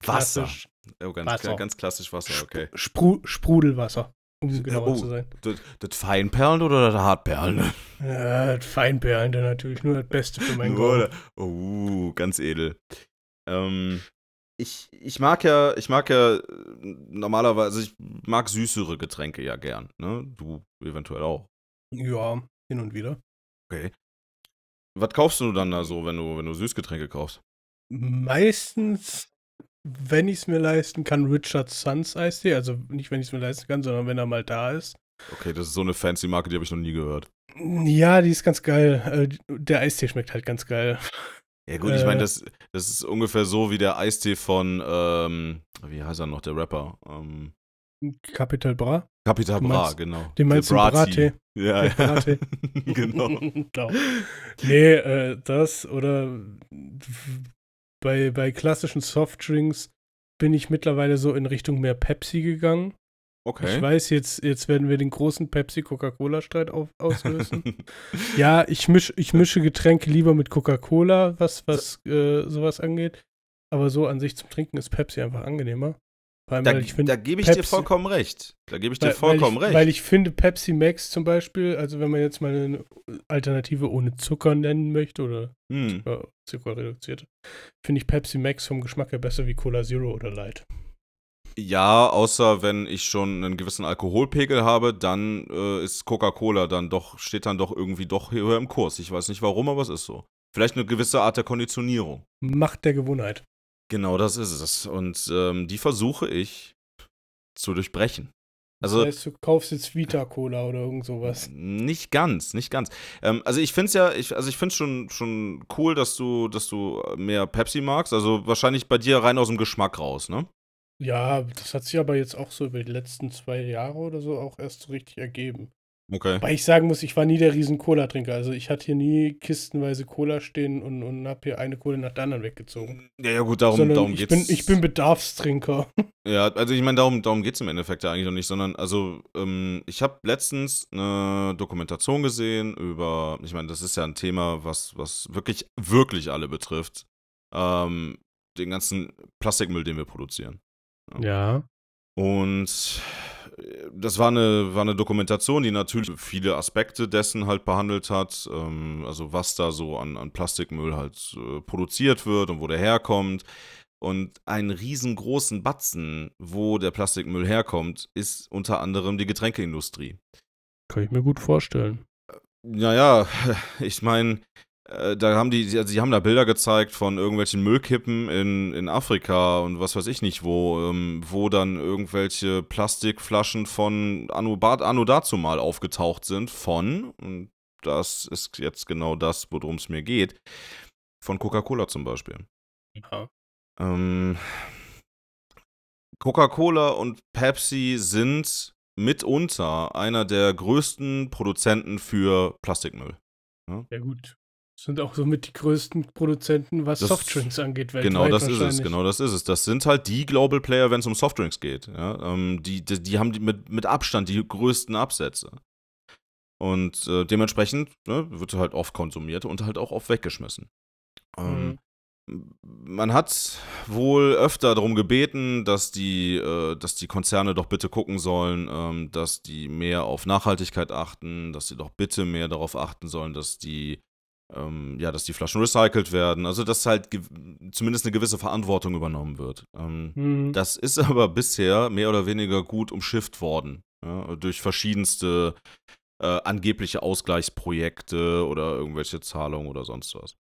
Wasser. Klassisch. Oh, ganz, Wasser. ganz klassisch Wasser, okay. Spru Sprudelwasser um genauer oh, zu sein. Das, das Feinperlen oder das Hartperlen? Ja, das Feinperlen, natürlich nur das Beste für meinen Gaumen. Oh, ganz edel. Ähm, ich, ich mag ja, ich mag ja normalerweise, ich mag süßere Getränke ja gern, ne? Du eventuell auch. Ja, hin und wieder. Okay. Was kaufst du dann da so, wenn du, wenn du Süßgetränke kaufst? Meistens wenn ich es mir leisten kann, Richard Sons Eistee. Also nicht, wenn ich es mir leisten kann, sondern wenn er mal da ist. Okay, das ist so eine fancy Marke, die habe ich noch nie gehört. Ja, die ist ganz geil. Äh, der Eistee schmeckt halt ganz geil. Ja gut, ich meine, äh. das, das ist ungefähr so wie der Eistee von, ähm, wie heißt er noch, der Rapper? Ähm, Capital Bra? Capital Bra, genau. Den meinst du Brattee? Ja, ja. *laughs* genau. *laughs* genau. Nee, äh, das oder bei, bei klassischen Softdrinks bin ich mittlerweile so in Richtung mehr Pepsi gegangen. Okay. Ich weiß, jetzt, jetzt werden wir den großen Pepsi-Coca-Cola-Streit auslösen. *laughs* ja, ich, misch, ich mische Getränke lieber mit Coca-Cola, was, was äh, sowas angeht. Aber so an sich zum Trinken ist Pepsi einfach angenehmer. Allem, da, da gebe ich Pepsi, dir vollkommen recht. Da gebe ich dir vollkommen weil ich, recht. Weil ich finde, Pepsi Max zum Beispiel, also wenn man jetzt mal eine Alternative ohne Zucker nennen möchte oder hm. Zucker reduziert, finde ich Pepsi Max vom Geschmack her besser wie Cola Zero oder Light. Ja, außer wenn ich schon einen gewissen Alkoholpegel habe, dann äh, ist Coca-Cola dann doch, steht dann doch irgendwie doch höher im Kurs. Ich weiß nicht warum, aber es ist so. Vielleicht eine gewisse Art der Konditionierung. Macht der Gewohnheit. Genau, das ist es. Und ähm, die versuche ich zu durchbrechen. Also, das heißt, du kaufst jetzt Vita Cola oder irgend sowas. Nicht ganz, nicht ganz. Ähm, also ich finde es ja, ich, also ich finde schon, schon cool, dass du, dass du mehr Pepsi magst. Also wahrscheinlich bei dir rein aus dem Geschmack raus, ne? Ja, das hat sich aber jetzt auch so über die letzten zwei Jahre oder so auch erst so richtig ergeben. Okay. Weil ich sagen muss, ich war nie der riesen Cola-Trinker. Also ich hatte hier nie kistenweise Cola stehen und, und habe hier eine Cola nach der anderen weggezogen. Ja, ja gut, darum, darum ich geht's. Bin, ich bin Bedarfstrinker. *laughs* Ja, also ich meine, darum, darum geht es im Endeffekt ja eigentlich noch nicht, sondern also ähm, ich habe letztens eine Dokumentation gesehen über, ich meine, das ist ja ein Thema, was, was wirklich, wirklich alle betrifft. Ähm, den ganzen Plastikmüll, den wir produzieren. Ja. Und äh, das war eine, war eine Dokumentation, die natürlich viele Aspekte dessen halt behandelt hat. Ähm, also was da so an, an Plastikmüll halt äh, produziert wird und wo der herkommt. Und einen riesengroßen Batzen, wo der Plastikmüll herkommt, ist unter anderem die Getränkeindustrie. Kann ich mir gut vorstellen. Naja, *laughs* ich meine, äh, da haben die, also sie haben da Bilder gezeigt von irgendwelchen Müllkippen in, in Afrika und was weiß ich nicht wo, ähm, wo dann irgendwelche Plastikflaschen von Anno, Anno dazu mal aufgetaucht sind von, und das ist jetzt genau das, worum es mir geht, von Coca-Cola zum Beispiel. Ja. Ähm, Coca-Cola und Pepsi sind mitunter einer der größten Produzenten für Plastikmüll. Ja, ja gut sind auch somit die größten Produzenten, was das, Softdrinks angeht, weltweit Genau, das ist es, genau das ist es. Das sind halt die Global Player, wenn es um Softdrinks geht. Ja? Ähm, die, die, die, haben die mit, mit Abstand die größten Absätze. Und äh, dementsprechend ne, wird halt oft konsumiert und halt auch oft weggeschmissen. Ähm, mhm. Man hat wohl öfter darum gebeten, dass die, äh, dass die Konzerne doch bitte gucken sollen, ähm, dass die mehr auf Nachhaltigkeit achten, dass sie doch bitte mehr darauf achten sollen, dass die ähm, ja, dass die Flaschen recycelt werden, also dass halt zumindest eine gewisse Verantwortung übernommen wird. Ähm, mhm. Das ist *laughs* aber bisher mehr oder weniger gut umschifft worden, ja, durch verschiedenste äh, angebliche Ausgleichsprojekte oder irgendwelche Zahlungen oder sonst was.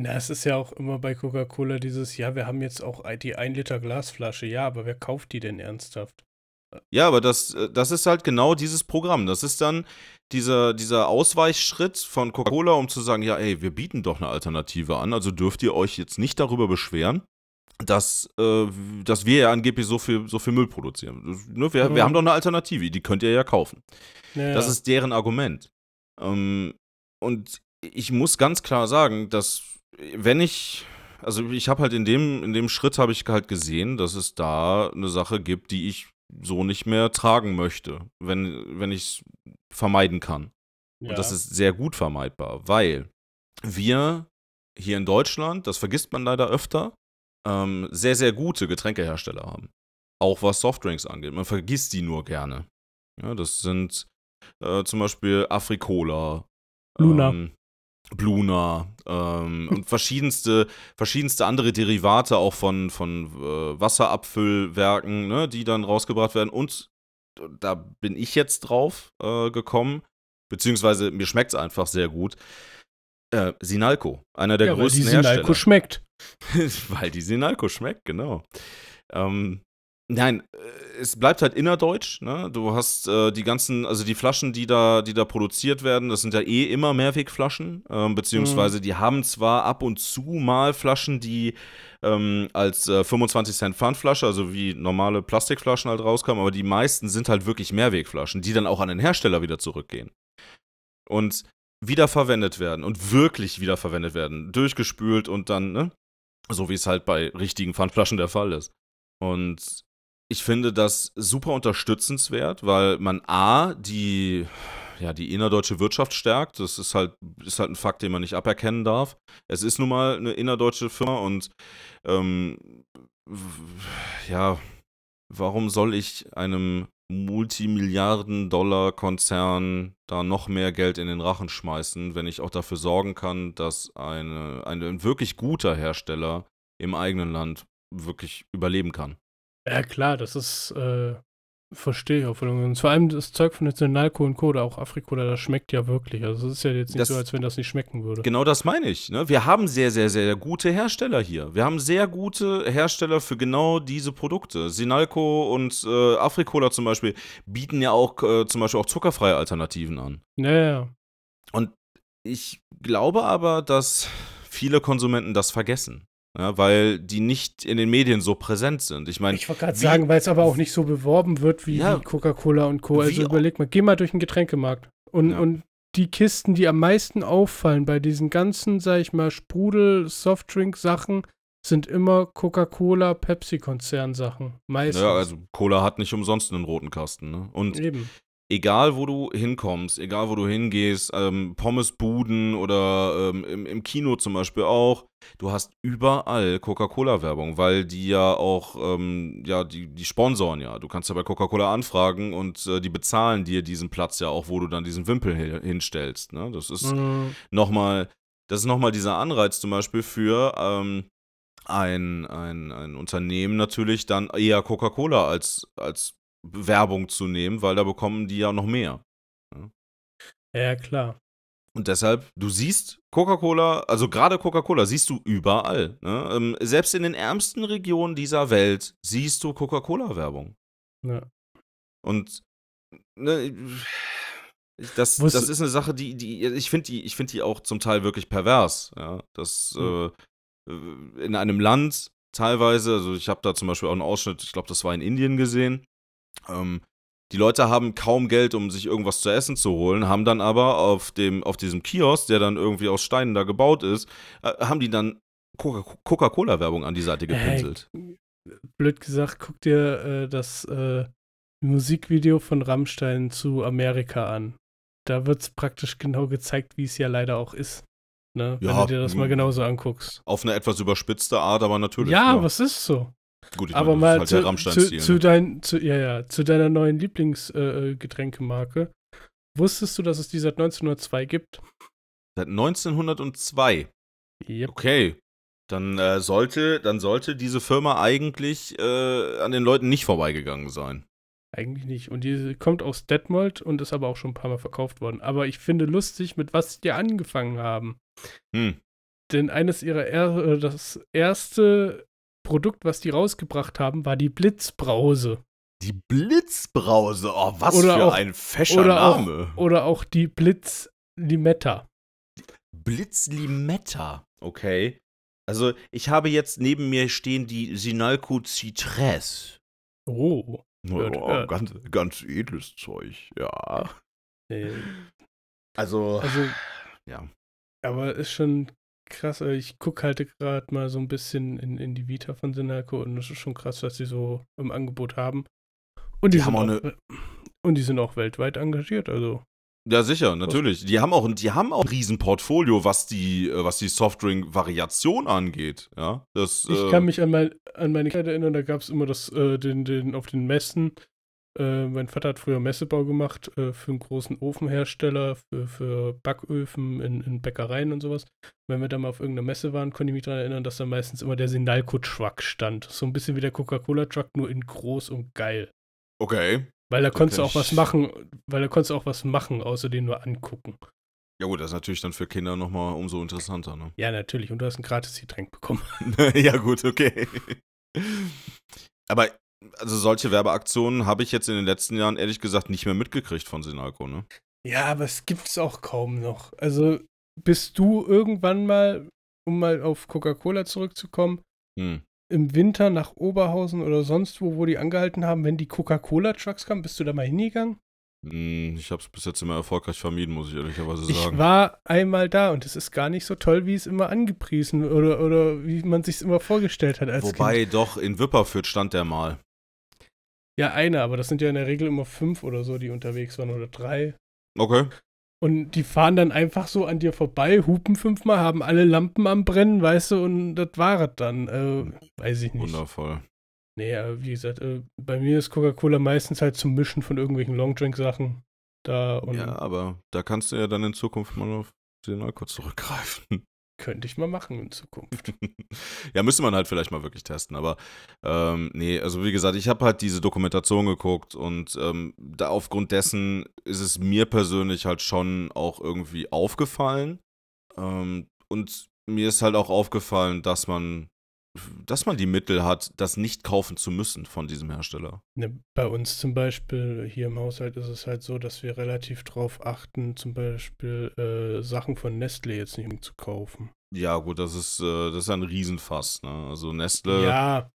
Na, es ist ja auch immer bei Coca-Cola dieses, ja, wir haben jetzt auch die 1 Liter Glasflasche. Ja, aber wer kauft die denn ernsthaft? Ja, aber das, äh, das ist halt genau dieses Programm. Das ist dann dieser, dieser Ausweichschritt von Coca-Cola, um zu sagen, ja, ey, wir bieten doch eine Alternative an, also dürft ihr euch jetzt nicht darüber beschweren, dass, äh, dass wir ja angeblich so viel, so viel Müll produzieren. Ne, wir, mhm. wir haben doch eine Alternative, die könnt ihr ja kaufen. Ja, das ist deren Argument. Ähm, und ich muss ganz klar sagen, dass wenn ich, also ich habe halt in dem, in dem Schritt habe ich halt gesehen, dass es da eine Sache gibt, die ich so nicht mehr tragen möchte, wenn, wenn ich es vermeiden kann. Ja. Und das ist sehr gut vermeidbar, weil wir hier in Deutschland, das vergisst man leider öfter, ähm, sehr, sehr gute Getränkehersteller haben. Auch was Softdrinks angeht. Man vergisst die nur gerne. Ja, das sind äh, zum Beispiel Afrikola. Luna. Ähm, Bluna ähm, *laughs* und verschiedenste, verschiedenste andere Derivate auch von, von äh, Wasserabfüllwerken, ne, die dann rausgebracht werden. Und da bin ich jetzt drauf äh, gekommen, beziehungsweise mir schmeckt es einfach sehr gut. Äh, Sinalco, einer der ja, größten weil die Hersteller. Sinalco schmeckt. *laughs* weil die Sinalco schmeckt, genau. Ähm, Nein, äh, es bleibt halt innerdeutsch. Ne? Du hast äh, die ganzen, also die Flaschen, die da, die da produziert werden, das sind ja eh immer Mehrwegflaschen, ähm, beziehungsweise mhm. die haben zwar ab und zu mal Flaschen, die ähm, als äh, 25 Cent Pfandflasche, also wie normale Plastikflaschen halt rauskommen, aber die meisten sind halt wirklich Mehrwegflaschen, die dann auch an den Hersteller wieder zurückgehen. Und wiederverwendet werden und wirklich wiederverwendet werden, durchgespült und dann, ne? So wie es halt bei richtigen Pfandflaschen der Fall ist. Und ich finde das super unterstützenswert, weil man A, die, ja, die innerdeutsche Wirtschaft stärkt. Das ist halt, ist halt ein Fakt, den man nicht aberkennen darf. Es ist nun mal eine innerdeutsche Firma und ähm, ja, warum soll ich einem Multimilliarden-Dollar-Konzern da noch mehr Geld in den Rachen schmeißen, wenn ich auch dafür sorgen kann, dass eine, ein wirklich guter Hersteller im eigenen Land wirklich überleben kann. Ja, klar, das ist, äh, verstehe ich auch voll und Vor allem das Zeug von Nationalco und Co. oder auch Afrikola, das schmeckt ja wirklich. Also es ist ja jetzt nicht Das- so, als wenn das nicht schmecken würde. Genau das meine ich. Ne? Wir haben sehr, sehr, sehr gute Hersteller hier. Wir haben sehr gute Hersteller für genau diese Produkte. Sinalco und äh, Afrikola zum Beispiel bieten ja auch äh, zum Beispiel auch zuckerfreie Alternativen an. Ja, ja. Ich glaube aber, dass viele Konsumenten das vergessen. Ja, weil die nicht in den Medien so präsent sind. Ich meine, Ich wollte gerade sagen, weil es aber auch nicht so beworben wird wie, Ja. wie Coca-Cola und Co. Also überleg mal, geh mal durch den Getränkemarkt. Und, Ja. und die Kisten, die am meisten auffallen bei diesen ganzen, sag ich mal, Sprudel, Softdrink-Sachen, sind immer Coca-Cola, Pepsi-Konzern-Sachen. Meistens. ja, also Cola hat nicht umsonst einen roten Kasten. Ne? Und Eben. Egal wo du hinkommst, egal wo du hingehst, ähm, Pommesbuden oder ähm, im, im Kino zum Beispiel auch, du hast überall Coca-Cola-Werbung, weil die ja auch, ähm, ja, die, die sponsoren ja. Du kannst ja bei Coca-Cola anfragen und äh, die bezahlen dir diesen Platz ja auch, wo du dann diesen Wimpel hi- hinstellst. Ne? Das ist Mhm. nochmal, das ist nochmal dieser Anreiz zum Beispiel für ähm, ein, ein, ein Unternehmen natürlich dann eher Coca-Cola als, als Werbung zu nehmen, weil da bekommen die ja noch mehr. Ja, klar. Und deshalb, du siehst Coca-Cola, also gerade Coca-Cola siehst du überall. Ne? Ähm, selbst in den ärmsten Regionen dieser Welt siehst du Coca-Cola-Werbung. Ja. Und ne, das, das ist eine Sache, die, die ich finde die, ich finde die auch zum Teil wirklich pervers. Ja, das Mhm. äh, in einem Land teilweise, also ich habe da zum Beispiel auch einen Ausschnitt, ich glaube, das war in Indien gesehen. Ähm, die Leute haben kaum Geld, um sich irgendwas zu essen zu holen, haben dann aber auf dem, auf diesem Kiosk, der dann irgendwie aus Steinen da gebaut ist, äh, haben die dann Coca- Coca-Cola-Werbung an die Seite Hey. gepinselt. Blöd gesagt, guck dir äh, das äh, Musikvideo von Rammstein zu Amerika an. Da wird es praktisch genau gezeigt, wie es ja leider auch ist. Ne? Wenn Ja, du dir das mal genauso anguckst. Auf eine etwas überspitzte Art, aber natürlich. Ja, was ist so? Gut, ich Aber meine, mal halt zu, zu, zu, ne? dein, zu, ja, ja, zu deiner neuen Lieblingsgetränkemarke. Wusstest du, dass es die seit 1902 gibt? Seit 1902. Yep. Okay. Dann, äh, sollte, dann sollte diese Firma eigentlich äh, an den Leuten nicht vorbeigegangen sein. Eigentlich nicht. Und die kommt aus Detmold und ist aber auch schon ein paar Mal verkauft worden. Aber ich finde lustig, mit was die angefangen haben. Hm. Denn eines ihrer, er äh, das erste Produkt, was die rausgebracht haben, war die Blitzbrause. Die Blitzbrause. Oh, was Oder für auch- ein fescher oder auch- Name. Oder auch die Blitzlimetta. Blitzlimetta. Okay. Also, ich habe jetzt neben mir stehen die Sinalco Citresse. Oh. Hört, Oh, hört. ganz, ganz edles Zeug, ja. Äh, Also, Also, ja. aber ist schon krass. äh, Ich gucke halt gerade mal so ein bisschen in, in die Vita von Sinalco und es ist schon krass, was sie so im Angebot haben. Und die, Die sind haben auch auch, und die sind auch weltweit engagiert, also. Ja, sicher, natürlich. Die haben auch, die haben auch ein Riesenportfolio, was die, äh, was die Softdrink-Variation angeht. Ja, das, Ich äh, kann mich an, mein, an meine Kindheit erinnern, da gab es immer das, äh, den, den, auf den Messen. Äh, mein Vater hat früher Messebau gemacht äh, für einen großen Ofenhersteller, für, für Backöfen in, in Bäckereien und sowas. Wenn wir da mal auf irgendeiner Messe waren, konnte ich mich daran erinnern, dass da meistens immer der Sinalco-Truck stand. So ein bisschen wie der Coca-Cola-Truck, nur in groß und geil. Okay. Weil da konntest du auch was machen, weil da konntest du auch was machen, außer den nur angucken. Ja gut, das ist natürlich dann für Kinder nochmal umso interessanter, ne? Ja, natürlich. Und du hast ein gratis Getränk bekommen. *laughs* ja gut, okay. Aber also solche Werbeaktionen habe ich jetzt in den letzten Jahren ehrlich gesagt nicht mehr mitgekriegt von Sinalco, ne? Ja, aber es gibt es auch kaum noch. Also bist du irgendwann mal, um mal auf Coca-Cola zurückzukommen, Hm. im Winter nach Oberhausen oder sonst wo, wo die angehalten haben, wenn die Coca-Cola-Trucks kamen, bist du da mal hingegangen? Hm, Ich habe es bis jetzt immer erfolgreich vermieden, muss ich ehrlicherweise sagen. Ich war einmal da und es ist gar nicht so toll, wie es immer angepriesen oder, oder wie man sich immer vorgestellt hat als Wobei Kind. doch in Wipperfürth stand der mal. Ja, eine, aber das sind ja in der Regel immer fünf oder so, die unterwegs waren oder drei. Okay. Und die fahren dann einfach so an dir vorbei, hupen fünfmal, haben alle Lampen am Brennen, weißt du, und das war es dann. Äh, weiß ich nicht. Wundervoll. Nee, aber wie gesagt, äh, bei mir ist Coca-Cola meistens halt zum Mischen von irgendwelchen Longdrink-Sachen da. Und Ja, aber da kannst du ja dann in Zukunft mal auf den Alkohol zurückgreifen. Könnte ich mal machen in Zukunft. *laughs* ja, müsste man halt vielleicht mal wirklich testen. Aber ähm, nee, also wie gesagt, ich habe halt diese Dokumentation geguckt und ähm, da aufgrund dessen ist es mir persönlich halt schon auch irgendwie aufgefallen. Ähm, und mir ist halt auch aufgefallen, dass man, dass man die Mittel hat, das nicht kaufen zu müssen von diesem Hersteller. Ne, bei uns zum Beispiel hier im Haushalt ist es halt so, dass wir relativ drauf achten, zum Beispiel äh, Sachen von Nestle jetzt nicht zu kaufen. Ja, gut, das ist, äh, das ist ein Riesenfass, ne? Also Nestle. Ja,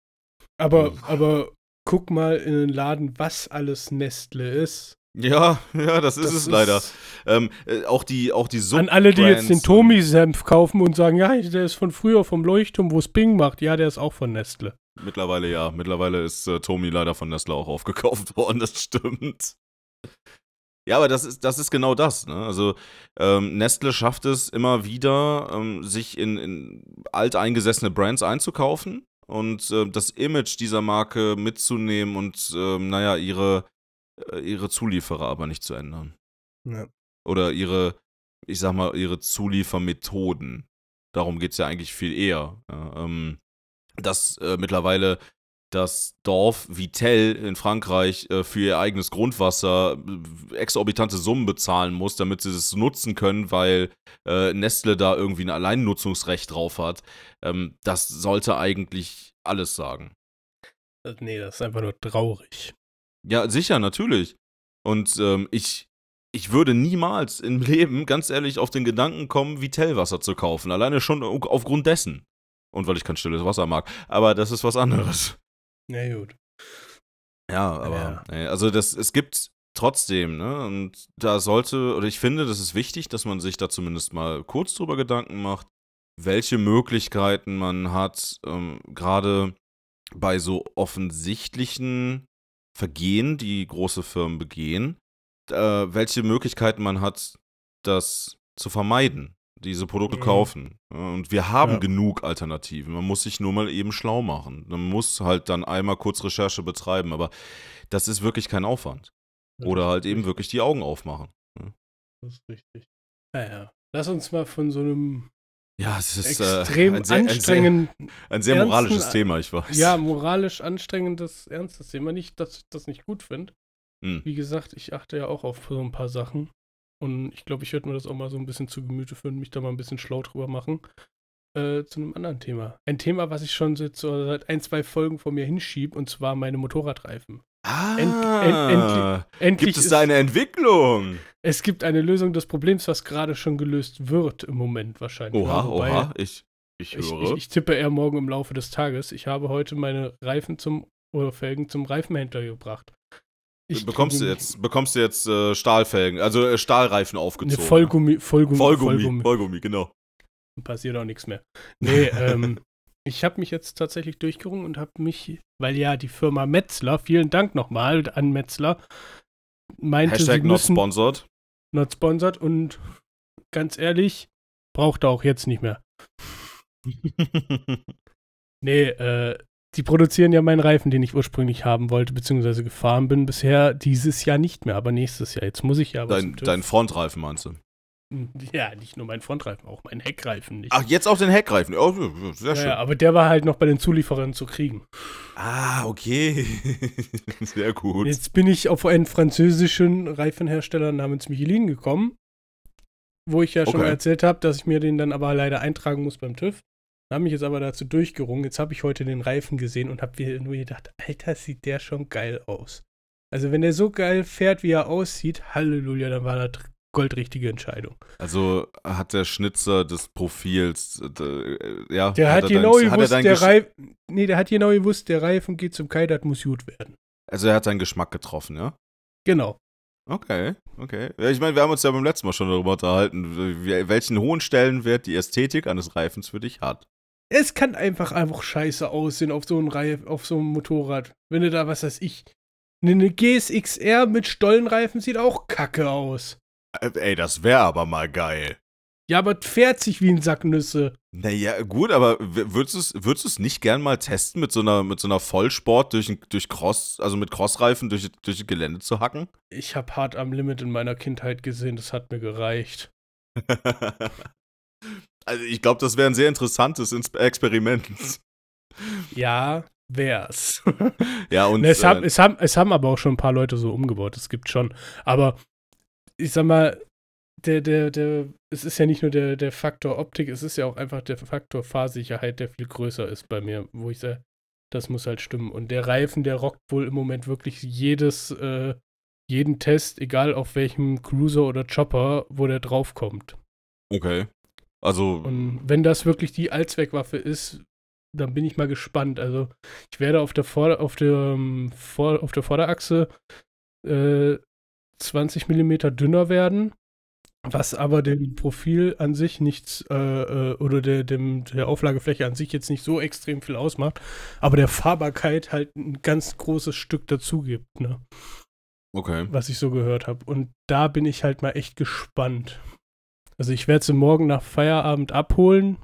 aber, aber guck mal in den Laden, was alles Nestle ist. Ja, *laughs* ja, das ist Das es leider. ist- Ähm, äh, auch die, auch die An alle, die jetzt den Tomi-Senf kaufen und sagen, ja, der ist von früher vom Leuchtturm, wo es Bing macht. Ja, der ist auch von Nestle. Mittlerweile ja. Mittlerweile ist äh, Tommy leider von Nestle auch aufgekauft *laughs* worden, das stimmt. Ja, aber das ist, das ist genau das. Ne? Also ähm, Nestle schafft es immer wieder, ähm, sich in, in alteingesessene Brands einzukaufen und äh, das Image dieser Marke mitzunehmen und, ähm, naja, ihre, äh, ihre Zulieferer aber nicht zu ändern. Ja. Oder ihre, ich sag mal, ihre Zuliefermethoden. Darum geht es ja eigentlich viel eher. Ja, ähm, dass äh, mittlerweile das Dorf Vittel in Frankreich äh, für ihr eigenes Grundwasser äh, exorbitante Summen bezahlen muss, damit sie es nutzen können, weil äh, Nestle da irgendwie ein Alleinnutzungsrecht drauf hat. Ähm, das sollte eigentlich alles sagen. Äh, Nee, das ist einfach nur traurig. Ja, sicher, natürlich. Und ähm, ich, ich würde niemals im *laughs* Leben, ganz ehrlich, auf den Gedanken kommen, Vitellwasser zu kaufen. Alleine schon au- aufgrund dessen. Und weil ich kein stilles Wasser mag. Aber das ist was anderes. Na gut. Ja, aber, Ja. also das, es gibt trotzdem, ne, und da sollte, oder ich finde, das ist wichtig, dass man sich da zumindest mal kurz drüber Gedanken macht, welche Möglichkeiten man hat, ähm, gerade bei so offensichtlichen Vergehen, die große Firmen begehen, äh, welche Möglichkeiten man hat, das zu vermeiden, diese Produkte Mhm. kaufen. Und wir haben Ja. genug Alternativen. Man muss sich nur mal eben schlau machen. Man muss halt dann einmal kurz Recherche betreiben, aber das ist wirklich kein Aufwand. Oder halt eben wirklich die Augen aufmachen. Das ist richtig. Naja, lass uns mal von so einem Ja, es ist extrem äh, ein, sehr, ein, sehr, ein sehr ernsten- moralisches Thema, ich weiß. ja, moralisch anstrengendes, ernstes Thema. Nicht, dass ich das nicht gut finde. Hm. Wie gesagt, ich achte ja auch auf so ein paar Sachen. Und ich glaube, ich werde mir das auch mal so ein bisschen zu Gemüte führen, mich da mal ein bisschen schlau drüber machen. Äh, zu einem anderen Thema. Ein Thema, was ich schon seit, so seit ein, zwei Folgen vor mir hinschieb, und zwar meine Motorradreifen. Ah, End- Endlich gibt es ist, da eine Entwicklung? es gibt eine Lösung des Problems, was gerade schon gelöst wird im Moment wahrscheinlich. Oha, Ja, wobei oha, ich, ich Ich, höre. ich, ich tippe eher morgen im Laufe des Tages. Ich habe heute meine Reifen zum oder Felgen zum Reifenhändler gebracht. Ich bekommst du jetzt, bekommst du jetzt äh, Stahlfelgen, also äh, Stahlreifen Eine aufgezogen? Vollgummi, Vollgummi, Vollgummi, Vollgummi. Vollgummi, genau. Passiert auch nichts mehr. Nee, *laughs* ähm, ich habe mich jetzt tatsächlich durchgerungen und habe mich, weil ja die Firma Metzler, vielen Dank nochmal an Metzler, meinte, Hashtag sie not müssen sponsored. not sponsored und ganz ehrlich, braucht er auch jetzt nicht mehr. *laughs* Nee, äh, die produzieren ja meinen Reifen, den ich ursprünglich haben wollte, beziehungsweise gefahren bin. Bisher dieses Jahr nicht mehr, aber nächstes Jahr. Jetzt muss ich ja dein, dein Frontreifen meinst du? *laughs* Ja, nicht nur mein Frontreifen, auch mein Heckreifen nicht. Ach, jetzt auch den Heckreifen. Oh, sehr ja, schön. ja, aber der war halt noch bei den Zulieferern zu kriegen. Ah, okay. *laughs* sehr gut. Jetzt bin ich auf einen französischen Reifenhersteller namens Michelin gekommen, wo ich ja schon Okay. erzählt habe, dass ich mir den dann aber leider eintragen muss beim TÜV. Habe mich jetzt aber dazu durchgerungen. Jetzt habe ich heute den Reifen gesehen und habe mir nur gedacht, Alter, sieht der schon geil aus. Also wenn der so geil fährt, wie er aussieht, Halleluja, dann war das goldrichtige Entscheidung. Also hat der Schnitzer des Profils, äh, äh, ja. Der hat, genau dein- hat er gewusst, der Reifen, nee, der hat genau gewusst, der Reifen geht zum Kai, das muss gut werden. Also er hat seinen Geschmack getroffen, ja? Genau. Okay, okay. Ja, ich meine, wir haben uns ja beim letzten Mal schon darüber unterhalten, welchen hohen Stellenwert die Ästhetik eines Reifens für dich hat. Es kann einfach einfach scheiße aussehen auf so einem Reif, auf so einem Motorrad. Wenn du da, was weiß ich, Eine GSXR mit Stollenreifen sieht auch kacke aus. Äh, Ey, das wäre aber mal geil. Ja, aber fährt sich wie ein Sack Nüsse. Naja, gut, aber würdest du es würdest du's nicht gern mal testen, mit so einer, mit so einer Vollsport durch, durch Cross, also mit Crossreifen durch, durch das Gelände zu hacken? Ich habe hart am Limit in meiner Kindheit gesehen, das hat mir gereicht. *laughs* also ich glaube, das wäre ein sehr interessantes Experiment. *laughs* Ja, wär's. ja, und Ne, es, haben, äh, es, haben, es haben aber auch schon ein paar Leute so umgebaut, es gibt schon. Aber ich sag mal, der, der, der, es ist ja nicht nur der, der Faktor Optik, es ist ja auch einfach der Faktor Fahrsicherheit, der viel größer ist bei mir, wo ich sage, das muss halt stimmen. Und der Reifen, der rockt wohl im Moment wirklich jedes, äh, jeden Test, egal auf welchem Cruiser oder Chopper, wo der draufkommt. okay. Also, Und wenn das wirklich die Allzweckwaffe ist, dann bin ich mal gespannt. Also ich werde auf der, Vorder-, auf der, ähm, Vor auf der Vorderachse äh, 20 mm dünner werden, was aber dem Profil an sich nichts äh, äh, oder der, dem, der Auflagefläche an sich jetzt nicht so extrem viel ausmacht, aber der Fahrbarkeit halt ein ganz großes Stück dazu gibt, ne? okay. was ich so gehört habe. Und da bin ich halt mal echt gespannt. Also ich werde sie morgen nach Feierabend abholen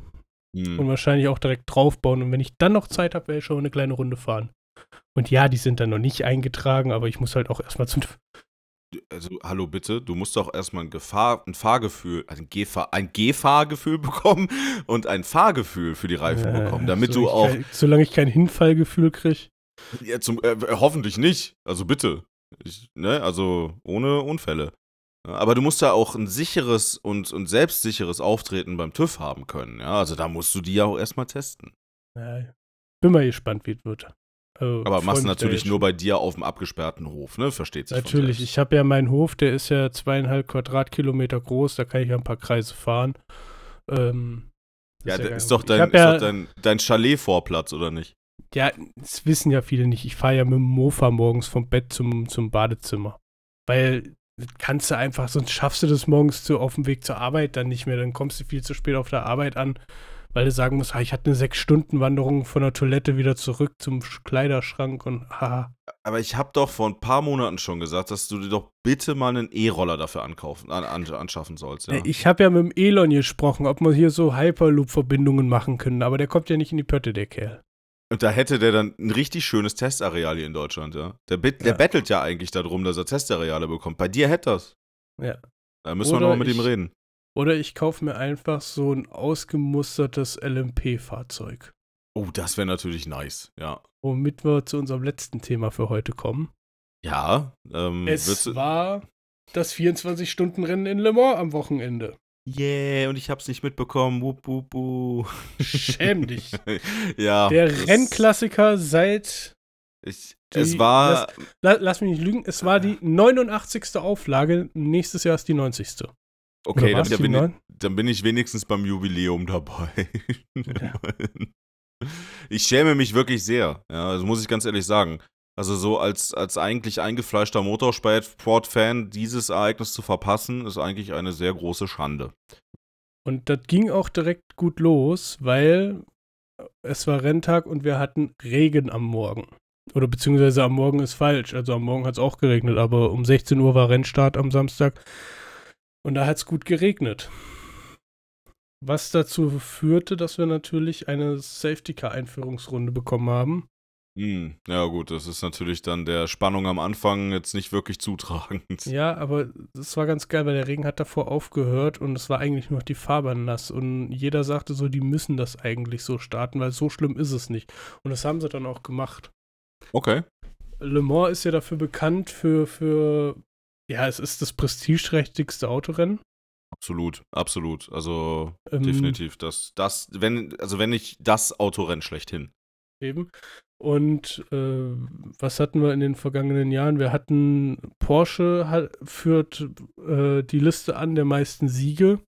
Hm. und wahrscheinlich auch direkt draufbauen. Und wenn ich dann noch Zeit habe, werde ich schon eine kleine Runde fahren. Und ja, die sind dann noch nicht eingetragen, aber ich muss halt auch erstmal zum. Also, hallo bitte, du musst doch erstmal ein, Gefahr, ein Fahrgefühl, ein, Gefahr, ein Gefahrgefühl *laughs* bekommen und ein Fahrgefühl für die Reifen Äh, bekommen, damit du auch. Kein, solange ich kein Hinfallgefühl kriege. Ja, zum, äh, hoffentlich nicht. Also bitte. Ich, ne, also ohne Unfälle. Aber du musst da auch ein sicheres und, und selbstsicheres Auftreten beim TÜV haben können. Ja, also da musst du die ja auch erstmal testen. Ja, bin mal gespannt, wie es wird. Also, Aber machst du natürlich nur bei dir auf dem abgesperrten Hof, ne? Versteht sich. Natürlich, ich habe ja meinen Hof, der ist ja zweieinhalb Quadratkilometer groß, da kann ich ja ein paar Kreise fahren. Ähm, Ja, gar ist doch dein, ist doch dein, dein Chalet-Vorplatz, oder nicht? Ja, das wissen ja viele nicht. Ich fahre ja mit dem Mofa morgens vom Bett zum, zum Badezimmer. Weil kannst du einfach, sonst schaffst du das morgens zu, auf dem Weg zur Arbeit dann nicht mehr. Dann kommst du viel zu spät auf der Arbeit an, weil du sagen musst, ah, ich hatte eine Sechs-Stunden-Wanderung von der Toilette wieder zurück zum Sch- Kleiderschrank und haha. Aber ich habe doch vor ein paar Monaten schon gesagt, dass du dir doch bitte mal einen E-Roller dafür ankaufen, an, an, anschaffen sollst. Ja? Äh, Ich habe ja mit dem Elon gesprochen, ob wir hier so Hyperloop-Verbindungen machen können, aber der kommt ja nicht in die Pötte, der Kerl. Und da hätte der dann ein richtig schönes Testareal hier in Deutschland, ja. Der, bet- der Ja. bettelt ja eigentlich darum, dass er Testareale bekommt. Bei dir hätte das. Ja. Da müssen wir Oder noch mal mit ich- ihm reden. Oder ich kaufe mir einfach so ein ausgemustertes LMP-Fahrzeug. Oh, das wäre natürlich nice, ja. Womit wir zu unserem letzten Thema für heute kommen. Ja, ähm, Es war das 24-Stunden-Rennen in Le Mans am Wochenende. Yeah, und ich hab's nicht mitbekommen. Wup, wup, wup. Schäm *laughs* dich. ja. Der Rennklassiker seit, Ich, die- es war. la, lass mich nicht lügen, es war die 89. Auflage, nächstes Jahr ist die 90. Okay, dann, dann, bin ich, dann bin ich wenigstens beim Jubiläum dabei. *laughs* Ich schäme mich wirklich sehr. Ja, das muss ich ganz ehrlich sagen. Also so als, als eigentlich eingefleischter Motorsport-Fan dieses Ereignis zu verpassen, ist eigentlich eine sehr große Schande. Und das ging auch direkt gut los, weil es war Renntag und wir hatten Regen am Morgen. Oder beziehungsweise am Morgen ist falsch. Also am Morgen hat es auch geregnet, aber um 16 Uhr war Rennstart am Samstag. Und da hat es gut geregnet. Was dazu führte, dass wir natürlich eine Safety-Car-Einführungsrunde bekommen haben. Hm, ja gut, das ist natürlich dann der Spannung am Anfang jetzt nicht wirklich zutragend. Ja, aber es war ganz geil, weil der Regen hat davor aufgehört und es war eigentlich nur noch die Fahrbahn nass. Und jeder sagte so, die müssen das eigentlich so starten, weil so schlimm ist es nicht. Und das haben sie dann auch gemacht. Okay. Le Mans ist ja dafür bekannt für, für ja, es ist das prestigeträchtigste Autorennen. Absolut, absolut. Also Ähm, definitiv. Das, das, wenn, also wenn nicht das Autorennen schlechthin. Eben. Und äh, was hatten wir in den vergangenen Jahren? Wir hatten Porsche hat, führt äh, die Liste an der meisten Siege.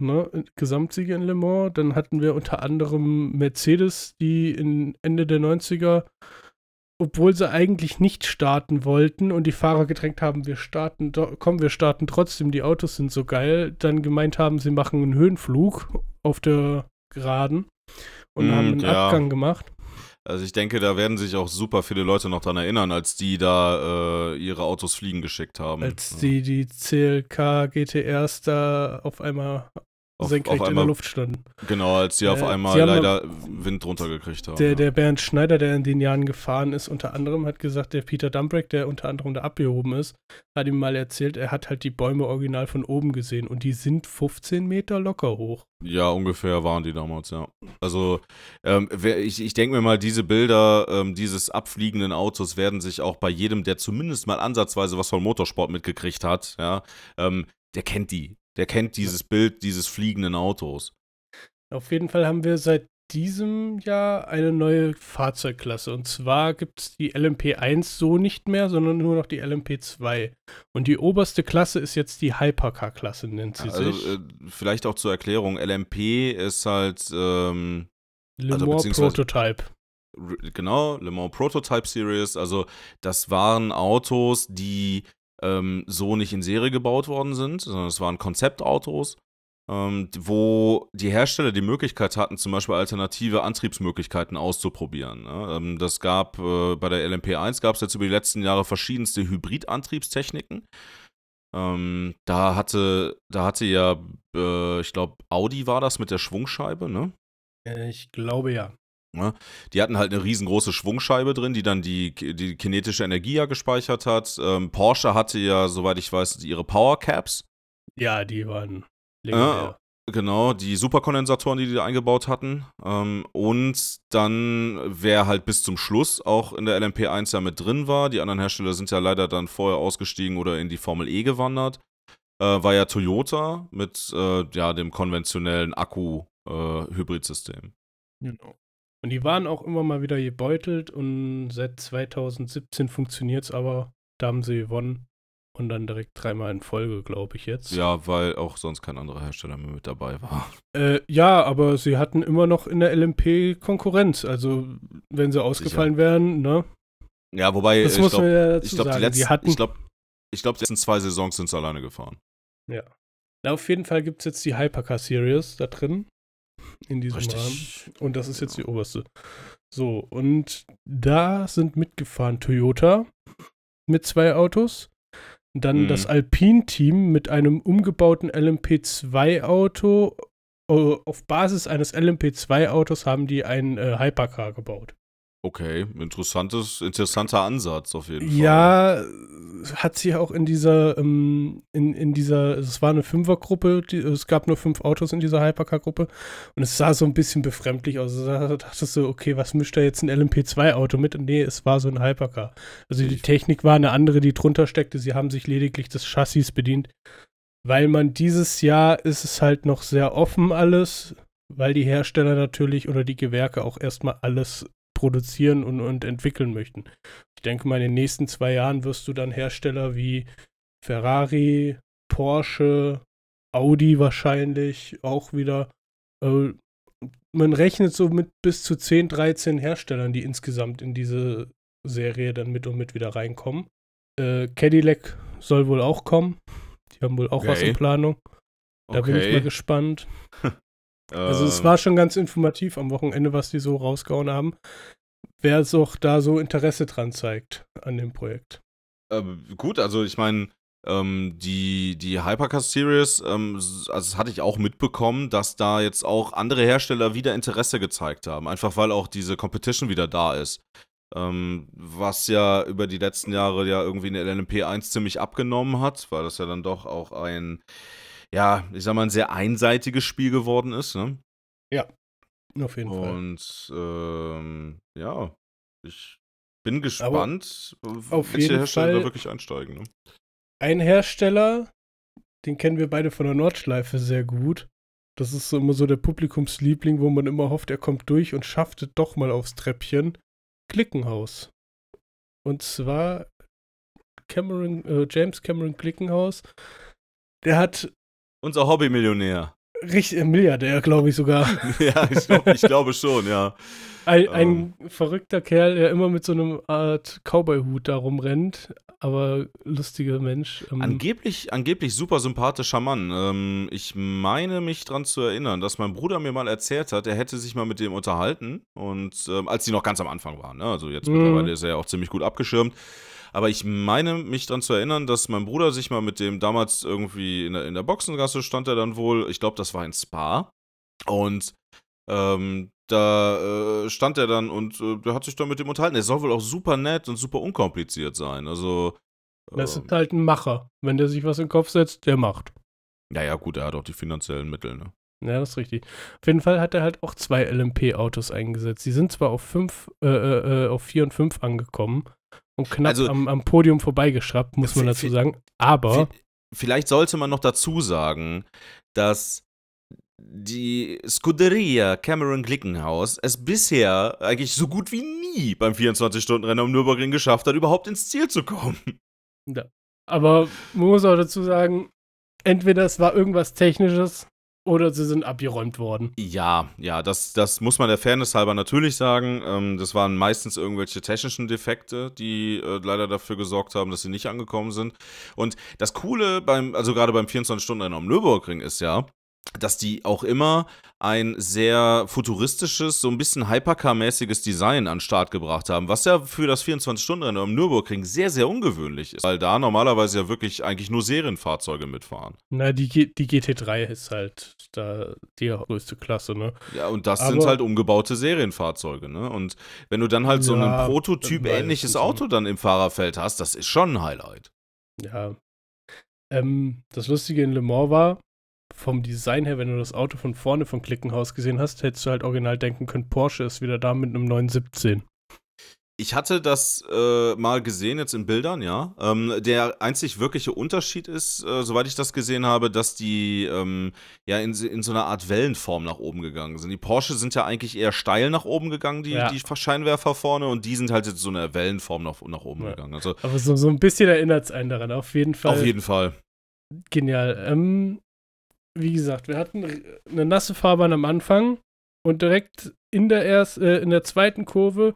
ne, Gesamtsiege in Le Mans. Dann hatten wir unter anderem Mercedes, die in Ende der 90er, obwohl sie eigentlich nicht starten wollten und die Fahrer gedrängt haben, wir starten, komm, wir starten trotzdem, die Autos sind so geil, dann gemeint haben, sie machen einen Höhenflug auf der Geraden und Mm, haben einen ja. Abgang gemacht. Also ich denke, da werden sich auch super viele Leute noch dran erinnern, als die da äh, ihre Autos fliegen geschickt haben. Als die, die CLK GTRs da auf einmal Auf- senkrecht auf in einmal- der Luft standen. Genau, als die auf Äh, einmal sie haben leider Wind drunter gekriegt haben. Der, ja. der Bernd Schneider, der in den Jahren gefahren ist, unter anderem hat gesagt, der Peter Dumbrick, der unter anderem da abgehoben ist, hat ihm mal erzählt, er hat halt die Bäume original von oben gesehen und die sind 15 Meter locker hoch. Ja, ungefähr waren die damals, ja. Also, ähm, wer, ich, ich denke mir mal, diese Bilder ähm, dieses abfliegenden Autos werden sich auch bei jedem, der zumindest mal ansatzweise was von Motorsport mitgekriegt hat, ja, ähm, der kennt die. Der kennt dieses Bild dieses fliegenden Autos. Auf jeden Fall haben wir seit diesem Jahr eine neue Fahrzeugklasse. Und zwar gibt es die LMP1 so nicht mehr, sondern nur noch die LMP2. Und die oberste Klasse ist jetzt die Hypercar-Klasse, nennt sie Also, sich. äh, vielleicht auch zur Erklärung: LMP ist halt, ähm, Le also Mans Prototype. Genau, Le Mans Prototype Series. Also, das waren Autos, die ähm, so nicht in Serie gebaut worden sind, sondern es waren Konzeptautos, ähm, wo die Hersteller die Möglichkeit hatten, zum Beispiel alternative Antriebsmöglichkeiten auszuprobieren. Ne? Ähm, das gab äh, bei der LMP1 gab es jetzt über die letzten Jahre verschiedenste Hybridantriebstechniken. Ähm, da hatte, da hatte ja, äh, ich glaube, Audi war das mit der Schwungscheibe, ne? Äh, Ich glaube ja. Die hatten halt eine riesengroße Schwungscheibe drin, die dann die, die kinetische Energie ja gespeichert hat. Ähm, Porsche hatte ja, soweit ich weiß, ihre Power Caps. Ja, die waren legendär. Genau, die Superkondensatoren, die die da eingebaut hatten. Ähm, und dann, wer halt bis zum Schluss auch in der LMP1 ja mit drin war, die anderen Hersteller sind ja leider dann vorher ausgestiegen oder in die Formel E gewandert, äh, war ja Toyota mit äh, ja, dem konventionellen Akku-Hybridsystem. Genau. Und die waren auch immer mal wieder gebeutelt und seit 2017 funktioniert es aber. Da haben sie gewonnen. Und dann direkt dreimal in Folge, glaube ich jetzt. ja, weil auch sonst kein anderer Hersteller mehr mit dabei war. Äh, ja, aber sie hatten immer noch in der LMP Konkurrenz. Also, wenn sie ausgefallen wären, ne? Ja, wobei, Das ich glaube, ja ich glaube, die letzten, die hatten, ich glaube, ich glaube, die letzten zwei Saisons sind sie alleine gefahren. Na, auf jeden Fall gibt es jetzt die Hypercar Series da drin. In diesem Rahmen. Richtig. Und das ist jetzt die oberste. So, und da sind mitgefahren Toyota mit zwei Autos. Dann Mhm. das Alpine-Team mit einem umgebauten LMP2-Auto. Äh, Auf Basis eines LMP2-Autos haben die ein äh, Hypercar gebaut. Okay, interessantes, interessanter Ansatz auf jeden Fall. Ja, hat sich auch in dieser, ähm, in, in dieser, es war eine Fünfergruppe, die, es gab nur fünf Autos in dieser Hypercar-Gruppe und es sah so ein bisschen befremdlich aus. Da dachtest du, okay, was mischt da jetzt ein LMP2-Auto mit? Und nee, es war so ein Hypercar. Also die Technik war eine andere, die drunter steckte. Sie haben sich lediglich des Chassis bedient. Weil man dieses Jahr ist es halt noch sehr offen alles, weil die Hersteller natürlich oder die Gewerke auch erstmal alles produzieren und, und entwickeln möchten. Ich denke mal, in den nächsten zwei Jahren wirst du dann Hersteller wie Ferrari, Porsche, Audi wahrscheinlich auch wieder. Äh, man rechnet so mit bis zu 10, 13 Herstellern, die insgesamt in diese Serie dann mit und mit wieder reinkommen. Äh, Cadillac soll wohl auch kommen. Die haben wohl auch was Okay. in Planung. Da bin ich mal gespannt. *laughs* Also es Äh, war schon ganz informativ am Wochenende, was die so rausgehauen haben. Wer es auch da so Interesse dran zeigt an dem Projekt. Ähm, gut, also ich meine, ähm, die, die Hypercar Series, ähm, also das hatte ich auch mitbekommen, dass da jetzt auch andere Hersteller wieder Interesse gezeigt haben. Einfach weil auch diese Competition wieder da ist. Ähm, was ja über die letzten Jahre ja irgendwie in der LMP1 ziemlich abgenommen hat, weil das ja dann doch auch ein, ja, ich sag mal, ein sehr einseitiges Spiel geworden ist, ne? Auf jeden Fall. Und ähm, ja, ich bin gespannt, auf welche Hersteller da Fall- wirklich einsteigen. Ne? Ein Hersteller, den kennen wir beide von der Nordschleife sehr gut. Das ist so immer so der Publikumsliebling, wo man immer hofft, er kommt durch und schafft es doch mal aufs Treppchen. Klickenhaus. Und zwar Cameron, äh, James Cameron Klickenhaus. Der hat Unser Hobbymillionär. richtig, äh, Milliardär, glaube ich sogar. *laughs* ja, ich, glaub, ich glaube schon, ja. Ein, ein ähm, verrückter Kerl, der immer mit so einem Art Cowboy-Hut da rumrennt, aber lustiger Mensch. Ähm. Angeblich, angeblich super sympathischer Mann. Ähm, ich meine mich daran zu erinnern, dass mein Bruder mir mal erzählt hat, er hätte sich mal mit dem unterhalten und ähm, als die noch ganz am Anfang waren. Ne? Also jetzt mhm. mittlerweile ist er ja auch ziemlich gut abgeschirmt. Aber ich meine mich daran zu erinnern, dass mein Bruder sich mal mit dem damals irgendwie in der, in der Boxengasse stand er dann wohl, ich glaube, das war ein Spa. Und ähm, da äh, stand er dann und äh, der hat sich dann mit dem unterhalten. Er soll wohl auch super nett und super unkompliziert sein. Also. Das ist ähm, halt ein Macher. Wenn der sich was in den Kopf setzt, der macht. Naja, gut, er hat auch die finanziellen Mittel, ne? Ja, das ist richtig. Auf jeden Fall hat er halt auch zwei LMP-Autos eingesetzt. Die sind zwar auf fünf, äh, äh, äh auf vier und fünf angekommen und knapp also, am, am, Podium vorbeigeschraubt, muss man dazu sagen. Aber. Vielleicht sollte man noch dazu sagen, dass die Scuderia Cameron Glickenhaus es bisher eigentlich so gut wie nie beim 24-Stunden-Rennen am Nürburgring geschafft hat, überhaupt ins Ziel zu kommen. Ja. Aber man muss auch dazu sagen, entweder es war irgendwas Technisches oder sie sind abgeräumt worden. Ja, ja, das, das muss man der Fairness halber natürlich sagen. Ähm, das waren meistens irgendwelche technischen Defekte, die äh, leider dafür gesorgt haben, dass sie nicht angekommen sind. Und das Coole beim, also gerade beim 24-Stunden-Rennen am Nürburgring ist ja, dass die auch immer ein sehr futuristisches, so ein bisschen Hypercar-mäßiges Design an den Start gebracht haben, was ja für das 24-Stunden-Rennen am Nürburgring sehr, sehr ungewöhnlich ist, weil da normalerweise ja wirklich eigentlich nur Serienfahrzeuge mitfahren. Na, die, G die GT3 ist halt da die größte Klasse, ne? Ja, und das Aber sind halt umgebaute Serienfahrzeuge, ne? Und wenn du dann halt so ja, ein Prototyp-ähnliches Auto dann im Fahrerfeld hast, das ist schon ein Highlight. Ja. Ähm, das Lustige in Le Mans war, vom Design her, wenn du das Auto von vorne vom Klickenhaus gesehen hast, hättest du halt original denken können, Porsche ist wieder da mit einem 917. Ich hatte das äh, mal gesehen jetzt in Bildern, ja. Ähm, der einzig wirkliche Unterschied ist, äh, soweit ich das gesehen habe, dass die ähm, ja in, in, so einer Art Wellenform nach oben gegangen sind. Die Porsche sind ja eigentlich eher steil nach oben gegangen, die, ja. die Scheinwerfer vorne, und die sind halt jetzt so eine Wellenform nach, nach oben ja. gegangen. Also, Aber so, so ein bisschen erinnert es einen daran, auf jeden Fall. Auf jeden Fall. Genial. Ähm, wie gesagt, wir hatten eine nasse Fahrbahn am Anfang und direkt in der, erst, äh, in der zweiten Kurve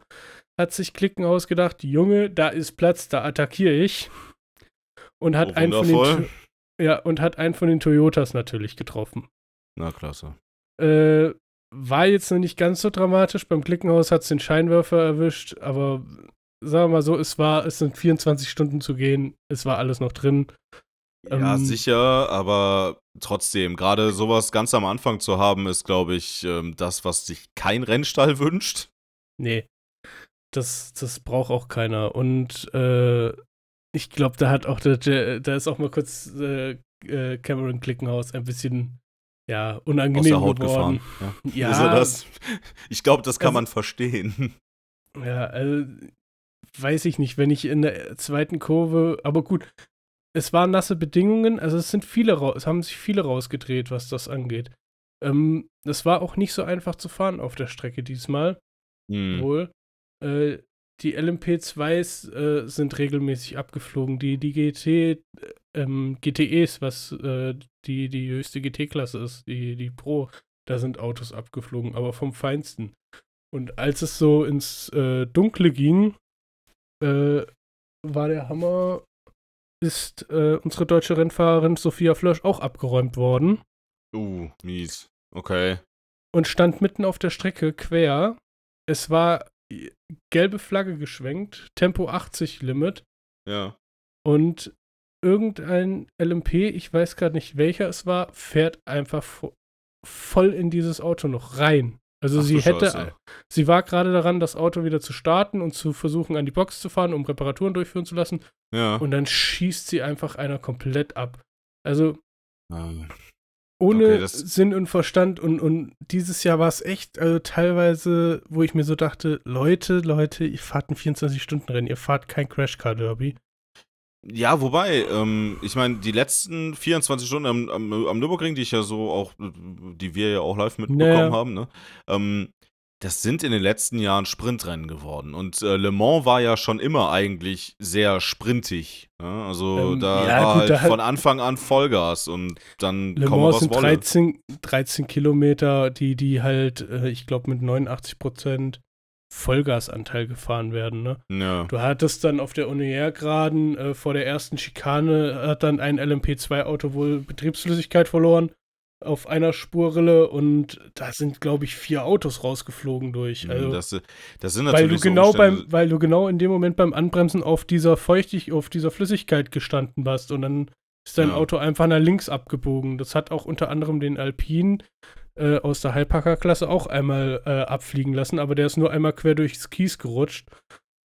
hat sich Klicken ausgedacht, Junge, da ist Platz, da attackiere ich. Und hat, oh, einen von den, ja, und hat einen von den Toyotas natürlich getroffen. Na, klasse. Äh, war jetzt noch nicht ganz so dramatisch. Beim Klickenhaus hat es den Scheinwerfer erwischt, aber sagen wir mal so, es war, es sind 24 Stunden zu gehen, es war alles noch drin. Ja, ähm, sicher, aber trotzdem, gerade sowas ganz am Anfang zu haben, ist, glaube ich, ähm, das, was sich kein Rennstall *laughs* wünscht. Nee, das, das braucht auch keiner. Und äh, ich glaube, da hat auch der, da ist auch mal kurz äh, äh, Cameron Klickenhaus ein bisschen ja, unangenehm Aus der Haut geworden. gefahren. Ja. ja das? Ich glaube, das kann also, man verstehen. *laughs* Ja, also weiß ich nicht, wenn ich in der zweiten Kurve, aber gut, es waren nasse Bedingungen, also es sind viele es haben sich viele rausgedreht, was das angeht. Ähm, es war auch nicht so einfach zu fahren auf der Strecke diesmal. Mhm. Wohl. Äh, die LMP2s äh, sind regelmäßig abgeflogen. Die, die GT, ähm, GTEs, was äh, die, die höchste GT-Klasse ist, die, die Pro, da sind Autos abgeflogen, aber vom Feinsten. Und als es so ins äh, Dunkle ging, äh, war der Hammer ist äh, unsere deutsche Rennfahrerin Sophia Flörsch auch abgeräumt worden. Uh, mies. Okay. Und stand mitten auf der Strecke quer. Es war gelbe Flagge geschwenkt, Tempo 80 Limit. Ja. Und irgendein LMP, ich weiß gerade nicht welcher es war, fährt einfach voll in dieses Auto noch rein. Also Ach, sie hätte, Scheiße. sie war gerade daran, das Auto wieder zu starten und zu versuchen, an die Box zu fahren, um Reparaturen durchführen zu lassen. Ja. Und dann schießt sie einfach einer komplett ab. Also ähm. ohne okay, Sinn und Verstand. Und, und dieses Jahr war es echt, also teilweise, wo ich mir so dachte, Leute, Leute, ihr fahrt ein 24-Stunden-Rennen, ihr fahrt kein Crashcar-Derby. Ja, wobei, ähm, ich meine, die letzten 24 Stunden am, am, am, Nürburgring, die ich ja so auch, die wir ja auch live mitbekommen naja. haben, ne? Ähm, das sind in den letzten Jahren Sprintrennen geworden. Und äh, Le Mans war ja schon immer eigentlich sehr sprintig. Ja? Also ähm, da ja, war gut, halt da von Anfang an Vollgas und dann Le Mans sind 13, 13 Kilometer, die, die halt, äh, ich glaube, mit 89 Prozent Vollgasanteil gefahren werden. Ne? Ja. Du hattest dann auf der Unier-Geraden äh, vor der ersten Schikane hat dann ein LMP2-Auto wohl Betriebsflüssigkeit verloren auf einer Spurrille und da sind, glaube ich, vier Autos rausgeflogen durch. Also, das, das sind weil natürlich du genau so beim, Umstände, weil du genau in dem Moment beim Anbremsen auf dieser Feuchtig, auf dieser Flüssigkeit gestanden warst und dann ist dein Ja. Auto einfach nach links abgebogen. Das hat auch unter anderem den Alpine äh, aus der Hypercar-Klasse auch einmal äh, abfliegen lassen, aber der ist nur einmal quer durchs Kies gerutscht.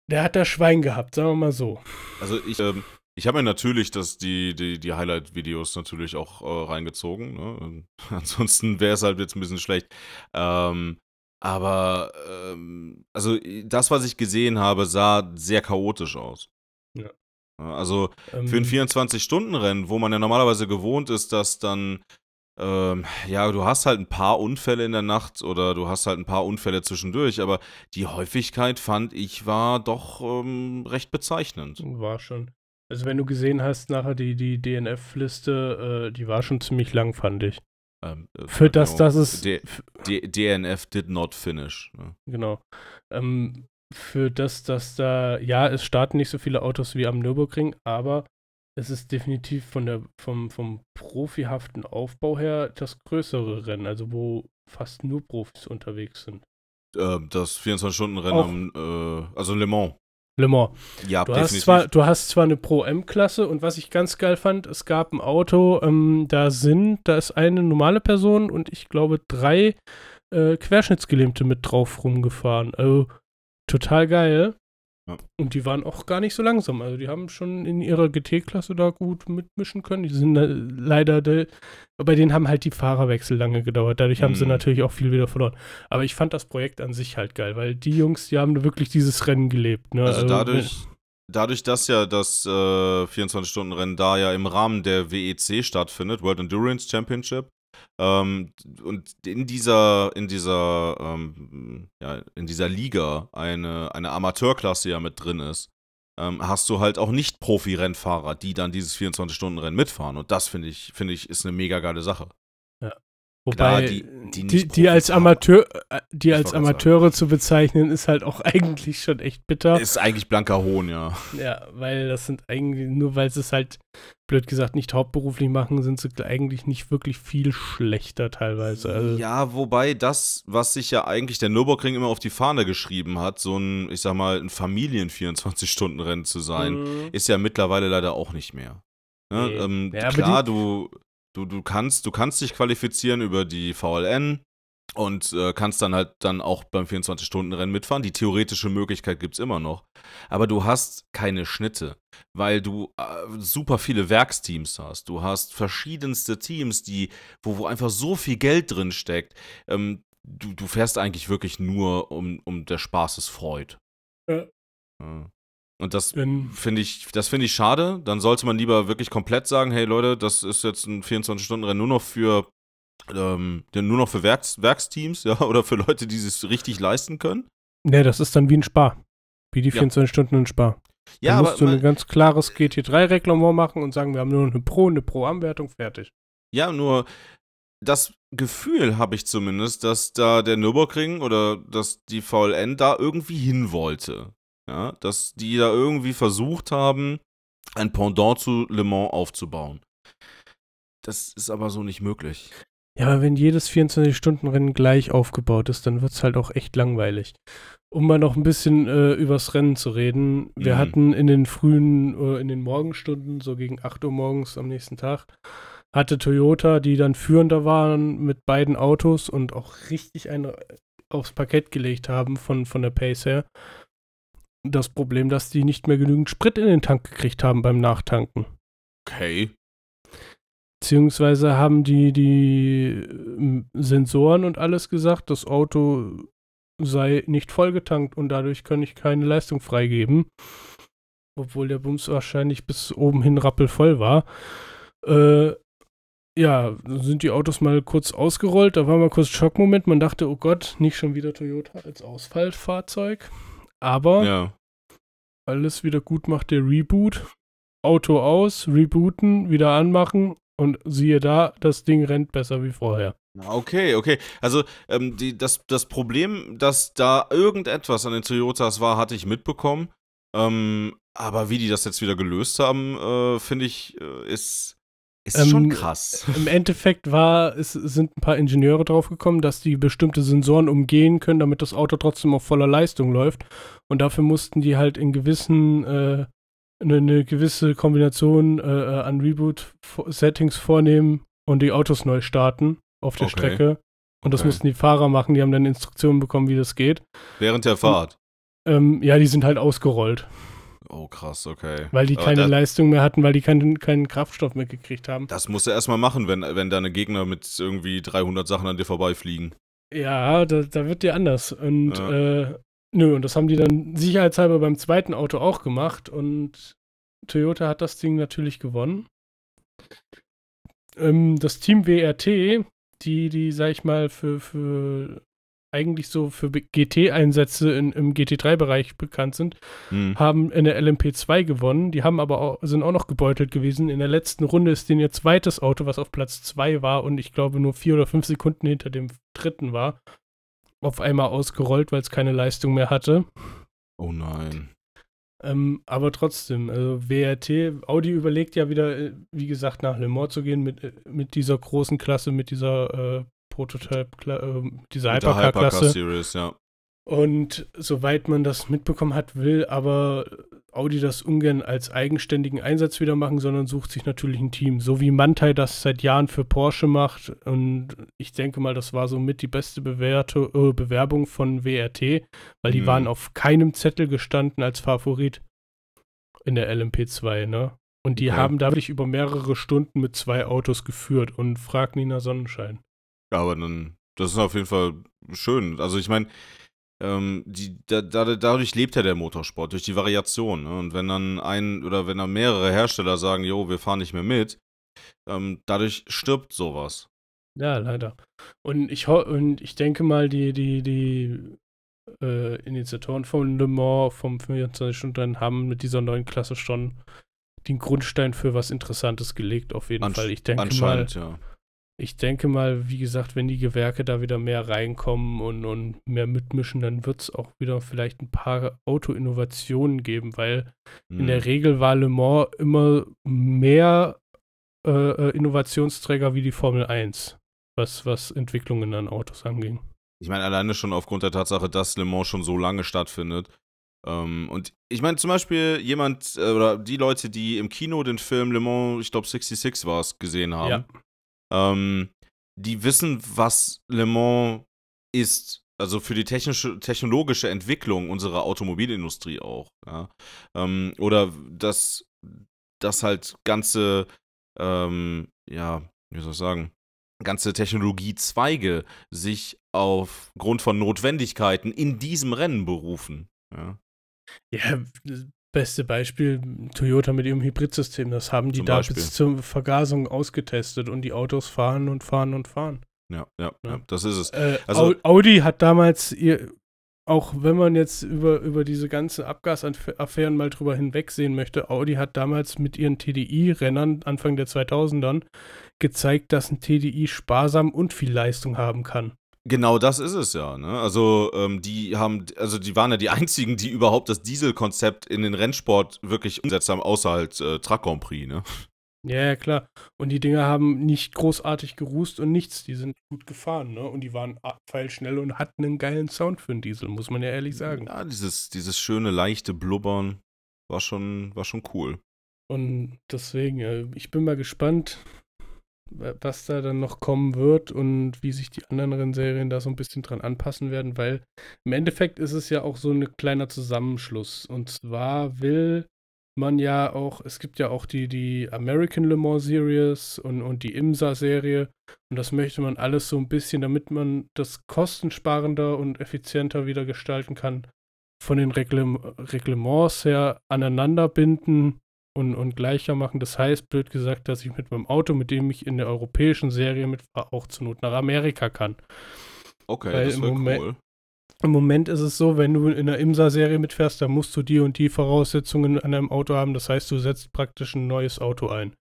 Der hat da Schwein gehabt, sagen wir mal so. Also ich, ähm, ich habe mir natürlich das, die, die, die Highlight-Videos natürlich auch äh, reingezogen. Ne? *laughs* Ansonsten wäre es halt jetzt ein bisschen schlecht. Ähm, aber ähm, also das, was ich gesehen habe, sah sehr chaotisch aus. Ja. Also Ähm, für ein 24-Stunden-Rennen, wo man ja normalerweise gewohnt ist, dass dann, ähm, ja, du hast halt ein paar Unfälle in der Nacht oder du hast halt ein paar Unfälle zwischendurch, aber die Häufigkeit fand ich war doch ähm, recht bezeichnend. War schon. Also wenn du gesehen hast, nachher die, die DNF-Liste, äh, die war schon ziemlich lang, fand ich. Ähm, äh, Für das, genau. dass es, D D DNF did not finish. Ne? genau, ähm, für das, dass da, ja, es starten nicht so viele Autos wie am Nürburgring, aber es ist definitiv von der, vom, vom profihaften Aufbau her das größere Rennen, also wo fast nur Profis unterwegs sind. Ähm, das 24-Stunden-Rennen, Auch- am, äh, also Le Mans. Le Mans. Ja, Du hast, zwar, du hast zwar eine Pro-M-Klasse und was ich ganz geil fand, es gab ein Auto, ähm, da sind, da ist eine normale Person und ich glaube drei äh, Querschnittsgelähmte mit drauf rumgefahren. Also total geil. Ja. Und die waren auch gar nicht so langsam. Also die haben schon in ihrer GT-Klasse da gut mitmischen können. Die sind äh, leider, de, bei denen haben halt die Fahrerwechsel lange gedauert. Dadurch haben sie Mhm. natürlich auch viel wieder verloren. Aber ich fand das Projekt an sich halt geil, weil die Jungs, die haben wirklich dieses Rennen gelebt. Ne? Also dadurch, dadurch, dass ja das äh, 24-Stunden-Rennen da ja im Rahmen der WEC stattfindet, World Endurance Championship, ähm, und in dieser, in dieser, ähm, ja, in dieser Liga eine, eine Amateurklasse ja mit drin ist, ähm, hast du halt auch nicht Profi-Rennfahrer, die dann dieses 24-Stunden-Rennen mitfahren. Und das finde ich, finde ich, ist eine mega geile Sache. Wobei, Klar, die- die, die die, als. Amateur, äh, die als Amateure zu bezeichnen, ist halt auch *laughs* eigentlich schon echt bitter. Ist eigentlich blanker Hohn, ja. ja, weil das sind eigentlich, nur weil sie es halt, blöd gesagt, nicht hauptberuflich machen, sind sie eigentlich nicht wirklich viel schlechter teilweise. Also, Ja, wobei das, was sich ja eigentlich der Nürburgring immer auf die Fahne geschrieben hat, so ein, ich sag mal, ein Familien-24-Stunden-Rennen zu sein, Mhm. ist ja mittlerweile leider auch nicht mehr. Ne? Nee. Ähm, Ja, klar, du, du, du, kannst, du kannst dich qualifizieren über die VLN und äh, kannst dann halt dann auch beim 24-Stunden-Rennen mitfahren. Die theoretische Möglichkeit gibt es immer noch. Aber du hast keine Schnitte, weil du äh, super viele Werksteams hast. Du hast verschiedenste Teams, die, wo, wo einfach so viel Geld drin steckt. Ähm, du, du fährst eigentlich wirklich nur um, um der Spaßesfreud. Ja. Ja. Und das finde ich, das finde ich schade. Dann sollte man lieber wirklich komplett sagen, hey Leute, das ist jetzt ein 24-Stunden-Rennen nur noch für ähm, ja, nur noch für Werks Werksteams, *laughs* ja, oder für Leute, die es richtig leisten können. ne, das ist dann wie ein Spar. Wie die Ja. 24 Stunden in Spar. Ja, da aber musst du ein ganz klares GT3-Reglement machen und sagen, wir haben nur noch eine Pro, eine Pro-Anwertung, fertig. ja, nur das Gefühl habe ich zumindest, dass da der Nürburgring oder dass die VLN da irgendwie hin wollte. Ja, dass die da irgendwie versucht haben, ein Pendant zu Le Mans aufzubauen. Das ist aber so nicht möglich. Ja, aber wenn jedes 24-Stunden-Rennen gleich aufgebaut ist, dann wird es halt auch echt langweilig. Um mal noch ein bisschen äh, übers Rennen zu reden. Wir Mhm. hatten in den frühen, äh, in den Morgenstunden, so gegen 8 Uhr morgens am nächsten Tag, hatte Toyota, die dann führender waren mit beiden Autos und auch richtig eine aufs Parkett gelegt haben von, von der Pace her. Das Problem, dass die nicht mehr genügend Sprit in den Tank gekriegt haben beim Nachtanken. Okay. Beziehungsweise haben die, die ähm, Sensoren und alles gesagt, das Auto sei nicht vollgetankt und dadurch kann ich keine Leistung freigeben. Obwohl der Bums wahrscheinlich bis oben hin rappelvoll war. Äh, ja, sind die Autos mal kurz ausgerollt. Da war mal kurz Schockmoment. Man dachte, oh Gott, nicht schon wieder Toyota als Ausfallfahrzeug. Aber Ja. alles wieder gut macht der Reboot. Auto aus, rebooten, wieder anmachen und siehe da, das Ding rennt besser wie vorher. Okay, okay. Also ähm, die, das, das Problem, dass da irgendetwas an den Toyotas war, hatte ich mitbekommen. Ähm, aber wie die das jetzt wieder gelöst haben, äh, finde ich, äh, ist, ist ähm, schon krass. Im Endeffekt war, es sind ein paar Ingenieure draufgekommen, dass die bestimmte Sensoren umgehen können, damit das Auto trotzdem auf voller Leistung läuft. Und dafür mussten die halt in gewissen, äh, eine, eine, gewisse Kombination äh, äh an Reboot-Settings vornehmen und die Autos neu starten auf der okay. Strecke. Und das okay. mussten die Fahrer machen, die haben dann Instruktionen bekommen, wie das geht. Während der Fahrt? Und, ähm, ja, die sind halt ausgerollt. Oh, krass, okay. Weil die keine Leistung mehr hatten, weil die keinen, keinen Kraftstoff mehr gekriegt haben. Das musst du erstmal machen, wenn, wenn deine Gegner mit irgendwie 300 Sachen an dir vorbeifliegen. Ja, da, da wird dir anders. Und, ja. äh, nö, und das haben die dann sicherheitshalber beim zweiten Auto auch gemacht. Und Toyota hat das Ding natürlich gewonnen. Ähm, das Team WRT, die, die, sag ich mal, für, für eigentlich so für GT-Einsätze im GT3-Bereich bekannt sind, hm. haben in der LMP2 gewonnen. Die haben aber auch, sind auch noch gebeutelt gewesen. In der letzten Runde ist denen ihr zweites Auto, was auf Platz 2 war und ich glaube nur vier oder fünf Sekunden hinter dem dritten war, auf einmal ausgerollt, weil es keine Leistung mehr hatte. Oh nein. Ähm, aber trotzdem, also WRT, Audi überlegt ja wieder, äh, wie gesagt, nach Le Mans zu gehen mit, äh, mit dieser großen Klasse, mit dieser äh, Prototype, äh, diese Hypercar-Klasse. Series, ja. Und soweit man das mitbekommen hat, will aber Audi das ungern als eigenständigen Einsatz wieder machen, sondern sucht sich natürlich ein Team. So wie Mantai das seit Jahren für Porsche macht. Und ich denke mal, das war somit die beste Bewerte, äh, Bewerbung von WRT, weil die mhm. waren auf keinem Zettel gestanden als Favorit in der LMP2, ne? Und die okay. haben dadurch über mehrere Stunden mit zwei Autos geführt und frag Nina Sonnenschein. Aber dann, das ist auf jeden Fall schön. Also ich meine, ähm, die, da, da, dadurch lebt ja der Motorsport, durch die Variation. Ne? Und wenn dann ein oder wenn dann mehrere Hersteller sagen, jo, wir fahren nicht mehr mit, ähm, dadurch stirbt sowas. Ja, leider. Und ich, und ich denke mal, die, die, die äh, Initiatoren von Le Mans vom 24-Stunden-Rennen haben mit dieser neuen Klasse schon den Grundstein für was Interessantes gelegt, auf jeden Ansch Fall. Ich denke mal, ja ich denke mal, wie gesagt, wenn die Gewerke da wieder mehr reinkommen und, und mehr mitmischen, dann wird es auch wieder vielleicht ein paar Auto-Innovationen geben, weil mhm. in der mhm. Regel war Le Mans immer mehr äh, äh, Innovationsträger wie die Formel 1, was, was Entwicklungen an Autos anging. Ich meine, alleine schon aufgrund der Tatsache, dass Le Mans schon so lange stattfindet. Ähm, und ich meine, zum Beispiel jemand äh, oder die Leute, die im Kino den Film Le Mans, ich glaube 66 war es, gesehen haben. Ja ähm, die wissen, was Le Mans ist. Also für die technische, technologische Entwicklung unserer Automobilindustrie auch. Ja? Ähm, oder dass, dass halt ganze, ähm, ja, wie soll ich sagen, ganze Technologiezweige sich aufgrund von Notwendigkeiten in diesem Rennen berufen. Ja, ja Beste Beispiel, Toyota mit ihrem Hybridsystem. Das haben die Zum da Beispiel. bis zur Vergasung ausgetestet und die Autos fahren und fahren und fahren. Ja, ja, ja. das ist es. Äh, also, Audi hat damals ihr, auch wenn man jetzt über, über diese ganzen Abgasaffären mal drüber hinwegsehen möchte, Audi hat damals mit ihren TDI-Rennern Anfang der 2000ern gezeigt, dass ein TDI sparsam und viel Leistung haben kann. Genau das ist es ja. Ne? Also ähm, die haben, also die waren ja die *laughs* einzigen, die überhaupt das Dieselkonzept in den Rennsport wirklich umgesetzt haben, außer halt äh, Truck Grand Prix. Ne? Ja, klar. Und die Dinger haben nicht großartig gerußt und nichts. Die sind gut gefahren, ne? Und die waren pfeilschnell und hatten einen geilen Sound für einen Diesel, muss man ja ehrlich sagen. Ja, dieses, dieses schöne, leichte Blubbern war schon, war schon cool. Und deswegen, äh, ich bin mal gespannt, was da dann noch kommen wird und wie sich die anderen Rennserien da so ein bisschen dran anpassen werden, weil im Endeffekt ist es ja auch so ein kleiner Zusammenschluss. Und zwar will man ja auch, es gibt ja auch die, die American Le Mans Series und, und die IMSA-Serie. Und das möchte man alles so ein bisschen, damit man das kostensparender und effizienter wieder gestalten kann, von den Reglements her aneinander binden und, und gleicher machen. Das heißt, blöd gesagt, dass ich mit meinem Auto, mit dem ich in der europäischen Serie mitfahre, auch zur Not nach Amerika kann. Okay, Weil das wäre cool. Im Moment ist es so, wenn du in der IMSA-Serie mitfährst, dann musst du die und die Voraussetzungen an deinem Auto haben. Das heißt, du setzt praktisch ein neues Auto ein.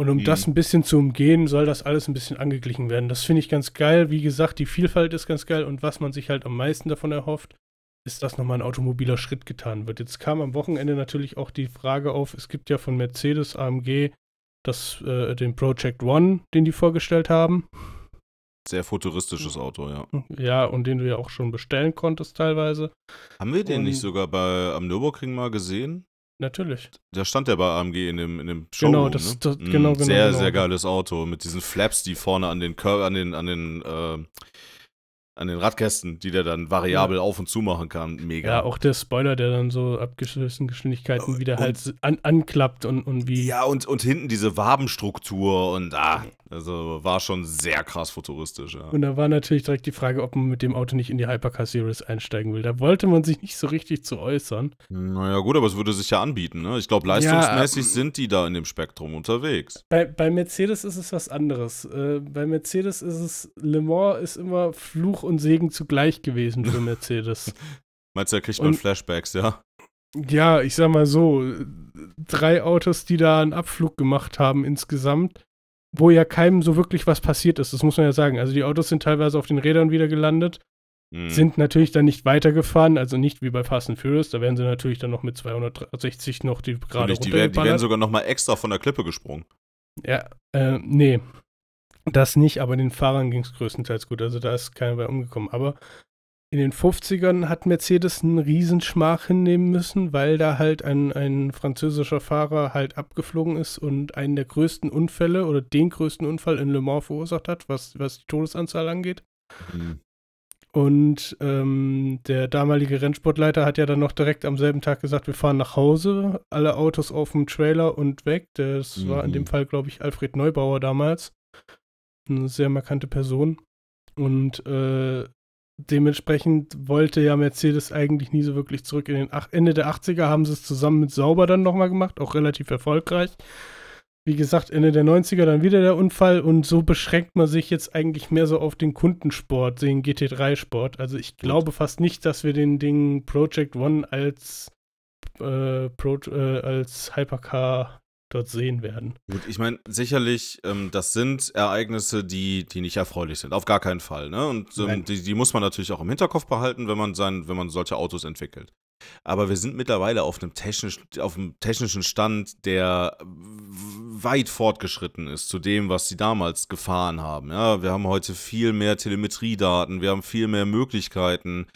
Und um Mhm. das ein bisschen zu umgehen, soll das alles ein bisschen angeglichen werden. Das finde ich ganz geil. Wie gesagt, die Vielfalt ist ganz geil. Und was man sich halt am meisten davon erhofft, ist, dass nochmal ein automobiler Schritt getan wird. Jetzt kam am Wochenende natürlich auch die Frage auf, es gibt ja von Mercedes AMG das, äh, den Project One, den die vorgestellt haben. Sehr futuristisches Auto, ja. Ja, und den du ja auch schon bestellen konntest teilweise. Haben wir den Und- nicht sogar bei am Nürburgring mal gesehen? Natürlich. Da stand der bei AMG in dem, in dem Showroom, Genau, das- ne? das- Mm, genau, genau, Sehr, genau. sehr geiles Auto mit diesen Flaps, die vorne an den Cur an den, an den, äh, an den Radkästen, die der dann variabel auf und zu machen kann. Mega. Ja, auch der Spoiler, der dann so ab gewissen Geschwindigkeiten Und- wieder halt an, anklappt und, und wie. Ja, und, und hinten diese Wabenstruktur und ah, also war schon sehr krass futuristisch, ja. Und da war natürlich direkt die Frage, ob man mit dem Auto nicht in die Hypercar Series einsteigen will. Da wollte man sich nicht so richtig zu äußern. Naja, gut, aber es würde sich ja anbieten, ne? Ich glaube, leistungsmäßig sind die da in dem Spektrum unterwegs. Bei, bei Mercedes ist es was anderes. Äh, bei Mercedes ist es, Le Mans ist immer Fluch und Segen zugleich gewesen für Mercedes. *laughs* Meinst du, da kriegt man Und- Flashbacks, ja? ja, ich sag mal so, drei Autos, die da einen Abflug gemacht haben insgesamt, wo ja keinem so wirklich was passiert ist. Das muss man ja sagen. Also die Autos sind teilweise auf den Rädern wieder gelandet. Hm. sind natürlich dann nicht weitergefahren, also nicht wie bei Fast and Furious, da werden sie natürlich dann noch mit 260 noch die gerade die, werden, die werden sogar noch mal extra von der Klippe gesprungen. Ja, äh, nee, das nicht, aber den Fahrern ging es größtenteils gut, also da ist keiner bei umgekommen. Aber in den 50ern hat Mercedes einen Riesenschmach hinnehmen müssen, weil da halt ein, ein französischer Fahrer halt abgeflogen ist und einen der größten Unfälle oder den größten Unfall in Le Mans verursacht hat, was, was die Todesanzahl angeht. Hm. Und ähm, der damalige Rennsportleiter hat ja dann noch direkt am selben Tag gesagt, wir fahren nach Hause, alle Autos auf dem Trailer und weg. Das war in Mhm. dem Fall, glaube ich, Alfred Neubauer damals. Eine sehr markante Person. Und äh, dementsprechend wollte ja Mercedes eigentlich nie so wirklich zurück. In den ach Ende der 80er haben sie es zusammen mit Sauber dann nochmal gemacht, auch relativ erfolgreich. Wie gesagt, Ende der 90er dann wieder der Unfall und so beschränkt man sich jetzt eigentlich mehr so auf den Kundensport, den GT3-Sport. Also ich glaube fast nicht, dass wir den Ding Project One als, äh, Pro, äh, als Hypercar dort sehen werden. Gut, ich meine, sicherlich, ähm, das sind Ereignisse, die, die nicht erfreulich sind. Auf gar keinen Fall. Ne? Und ähm, die, die muss man natürlich auch im Hinterkopf behalten, wenn man, sein, wenn man solche Autos entwickelt. Aber wir sind mittlerweile auf einem, technisch, auf einem technischen Stand, der weit fortgeschritten ist zu dem, was sie damals gefahren haben. Ja, wir haben heute viel mehr Telemetriedaten, wir haben viel mehr Möglichkeiten,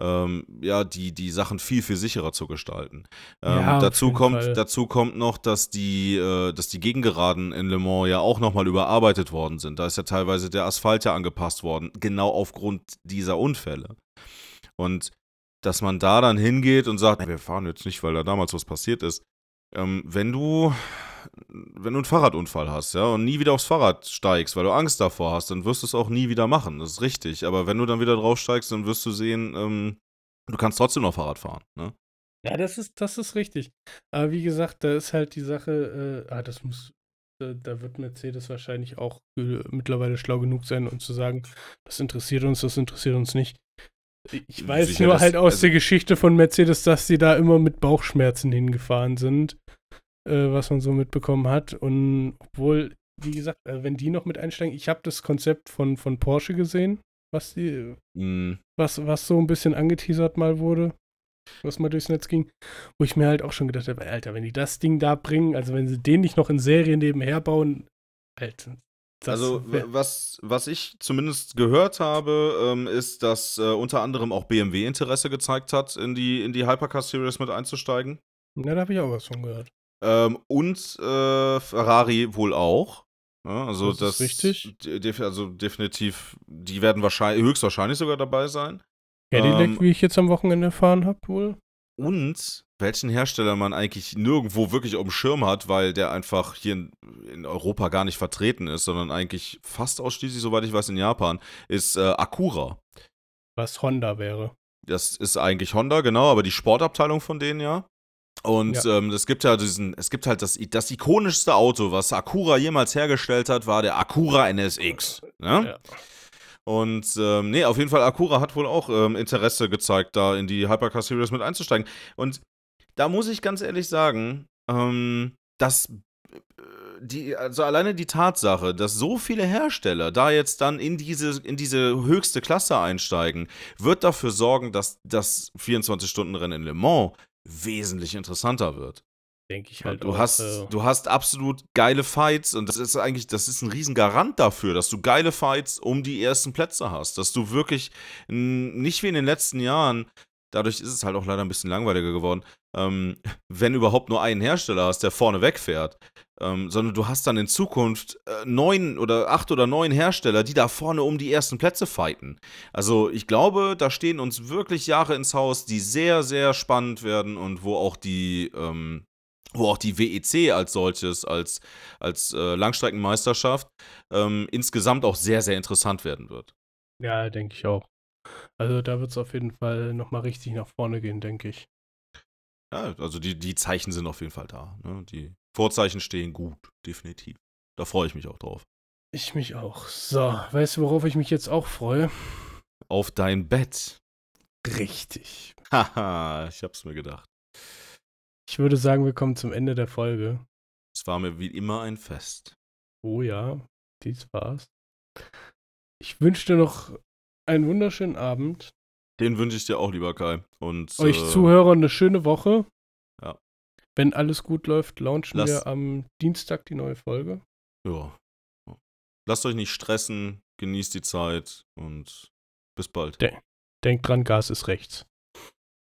ähm, ja, die, die Sachen viel, viel sicherer zu gestalten. Ähm, Ja, dazu, kommt, Fall. dazu kommt noch, dass die, äh, dass die Gegengeraden in Le Mans ja auch nochmal überarbeitet worden sind. Da ist ja teilweise der Asphalt ja angepasst worden, genau aufgrund dieser Unfälle. Und dass man da dann hingeht und sagt, wir fahren jetzt nicht, weil da damals was passiert ist. Ähm, wenn du, wenn du einen Fahrradunfall hast, ja, und nie wieder aufs Fahrrad steigst, weil du Angst davor hast, dann wirst du es auch nie wieder machen. Das ist richtig. Aber wenn du dann wieder draufsteigst, dann wirst du sehen, ähm, du kannst trotzdem noch Fahrrad fahren. Ne? Ja, das ist, das ist richtig. Aber wie gesagt, da ist halt die Sache, äh, ah, das muss, da, da wird Mercedes wahrscheinlich auch äh, mittlerweile schlau genug sein, um zu sagen, das interessiert uns, das interessiert uns nicht. Ich weiß Sicher, nur halt aus also- der Geschichte von Mercedes, dass sie da immer mit Bauchschmerzen hingefahren sind, äh, was man so mitbekommen hat. Und obwohl, wie gesagt, äh, wenn die noch mit einsteigen, ich habe das Konzept von, von Porsche gesehen, was die, Mm, was, was so ein bisschen angeteasert mal wurde, was mal durchs Netz ging, wo ich mir halt auch schon gedacht habe, Alter, wenn die das Ding da bringen, also wenn sie den nicht noch in Serien nebenher bauen, Alter. Das also, was, was ich zumindest gehört habe, ähm, ist, dass äh, unter anderem auch BMW Interesse gezeigt hat, in die, in die Hypercar Series mit einzusteigen. ja, da habe ich auch was von gehört. Ähm, und äh, Ferrari wohl auch. Ja, also Das das, ist richtig. de- also definitiv, die werden wahrscheinlich, höchstwahrscheinlich sogar dabei sein. Cadillac, Ähm, wie ich jetzt am Wochenende erfahren habe, wohl. Und welchen Hersteller man eigentlich nirgendwo wirklich auf dem Schirm hat, weil der einfach hier in, in Europa gar nicht vertreten ist, sondern eigentlich fast ausschließlich, soweit ich weiß, in Japan, ist äh, Acura. Was Honda wäre. Das ist eigentlich Honda, genau, aber die Sportabteilung von denen ja. Und Ja. ähm, es gibt ja diesen, es gibt halt das, das ikonischste Auto, was Acura jemals hergestellt hat, war der Acura NSX. Ne? Ja. Und ähm, nee, auf jeden Fall, Acura hat wohl auch ähm, Interesse gezeigt, da in die Hypercar Series mit einzusteigen. Und da muss ich ganz ehrlich sagen, ähm, dass äh, die, also alleine die Tatsache, dass so viele Hersteller da jetzt dann in diese, in diese höchste Klasse einsteigen, wird dafür sorgen, dass das 24-Stunden-Rennen in Le Mans wesentlich interessanter wird. Denke ich halt. Du auch, hast, äh, du hast absolut geile Fights und das ist eigentlich, das ist ein riesen Garant dafür, dass du geile Fights um die ersten Plätze hast. Dass du wirklich nicht wie in den letzten Jahren, dadurch ist es halt auch leider ein bisschen langweiliger geworden, ähm, wenn überhaupt nur einen Hersteller hast, der vorne wegfährt. Ähm, sondern du hast dann in Zukunft äh, neun oder acht oder neun Hersteller, die da vorne um die ersten Plätze fighten. Also ich glaube, da stehen uns wirklich Jahre ins Haus, die sehr, sehr spannend werden und wo auch die, ähm, wo auch die WEC als solches, als, als äh, Langstreckenmeisterschaft, ähm, insgesamt auch sehr, sehr interessant werden wird. ja, denke ich auch. Also da wird es auf jeden Fall nochmal richtig nach vorne gehen, denke ich. Ja, also die, die Zeichen sind auf jeden Fall da. Ne? Die Vorzeichen stehen gut, definitiv. Da freue ich mich auch drauf. Ich mich auch. So, weißt du, worauf ich mich jetzt auch freue? Auf dein Bett. Richtig. *laughs* Haha, ich hab's mir gedacht. Ich würde sagen, wir kommen zum Ende der Folge. Es war mir wie immer ein Fest. Oh ja, dies war's. Ich wünsche dir noch einen wunderschönen Abend. Den wünsche ich dir auch, lieber Kai. Und Euch äh, Zuhörer eine schöne Woche. Ja. Wenn alles gut läuft, launchen Lass- wir am Dienstag die neue Folge. Ja. Lasst euch nicht stressen, genießt die Zeit und bis bald. Denkt dran, Gas ist rechts.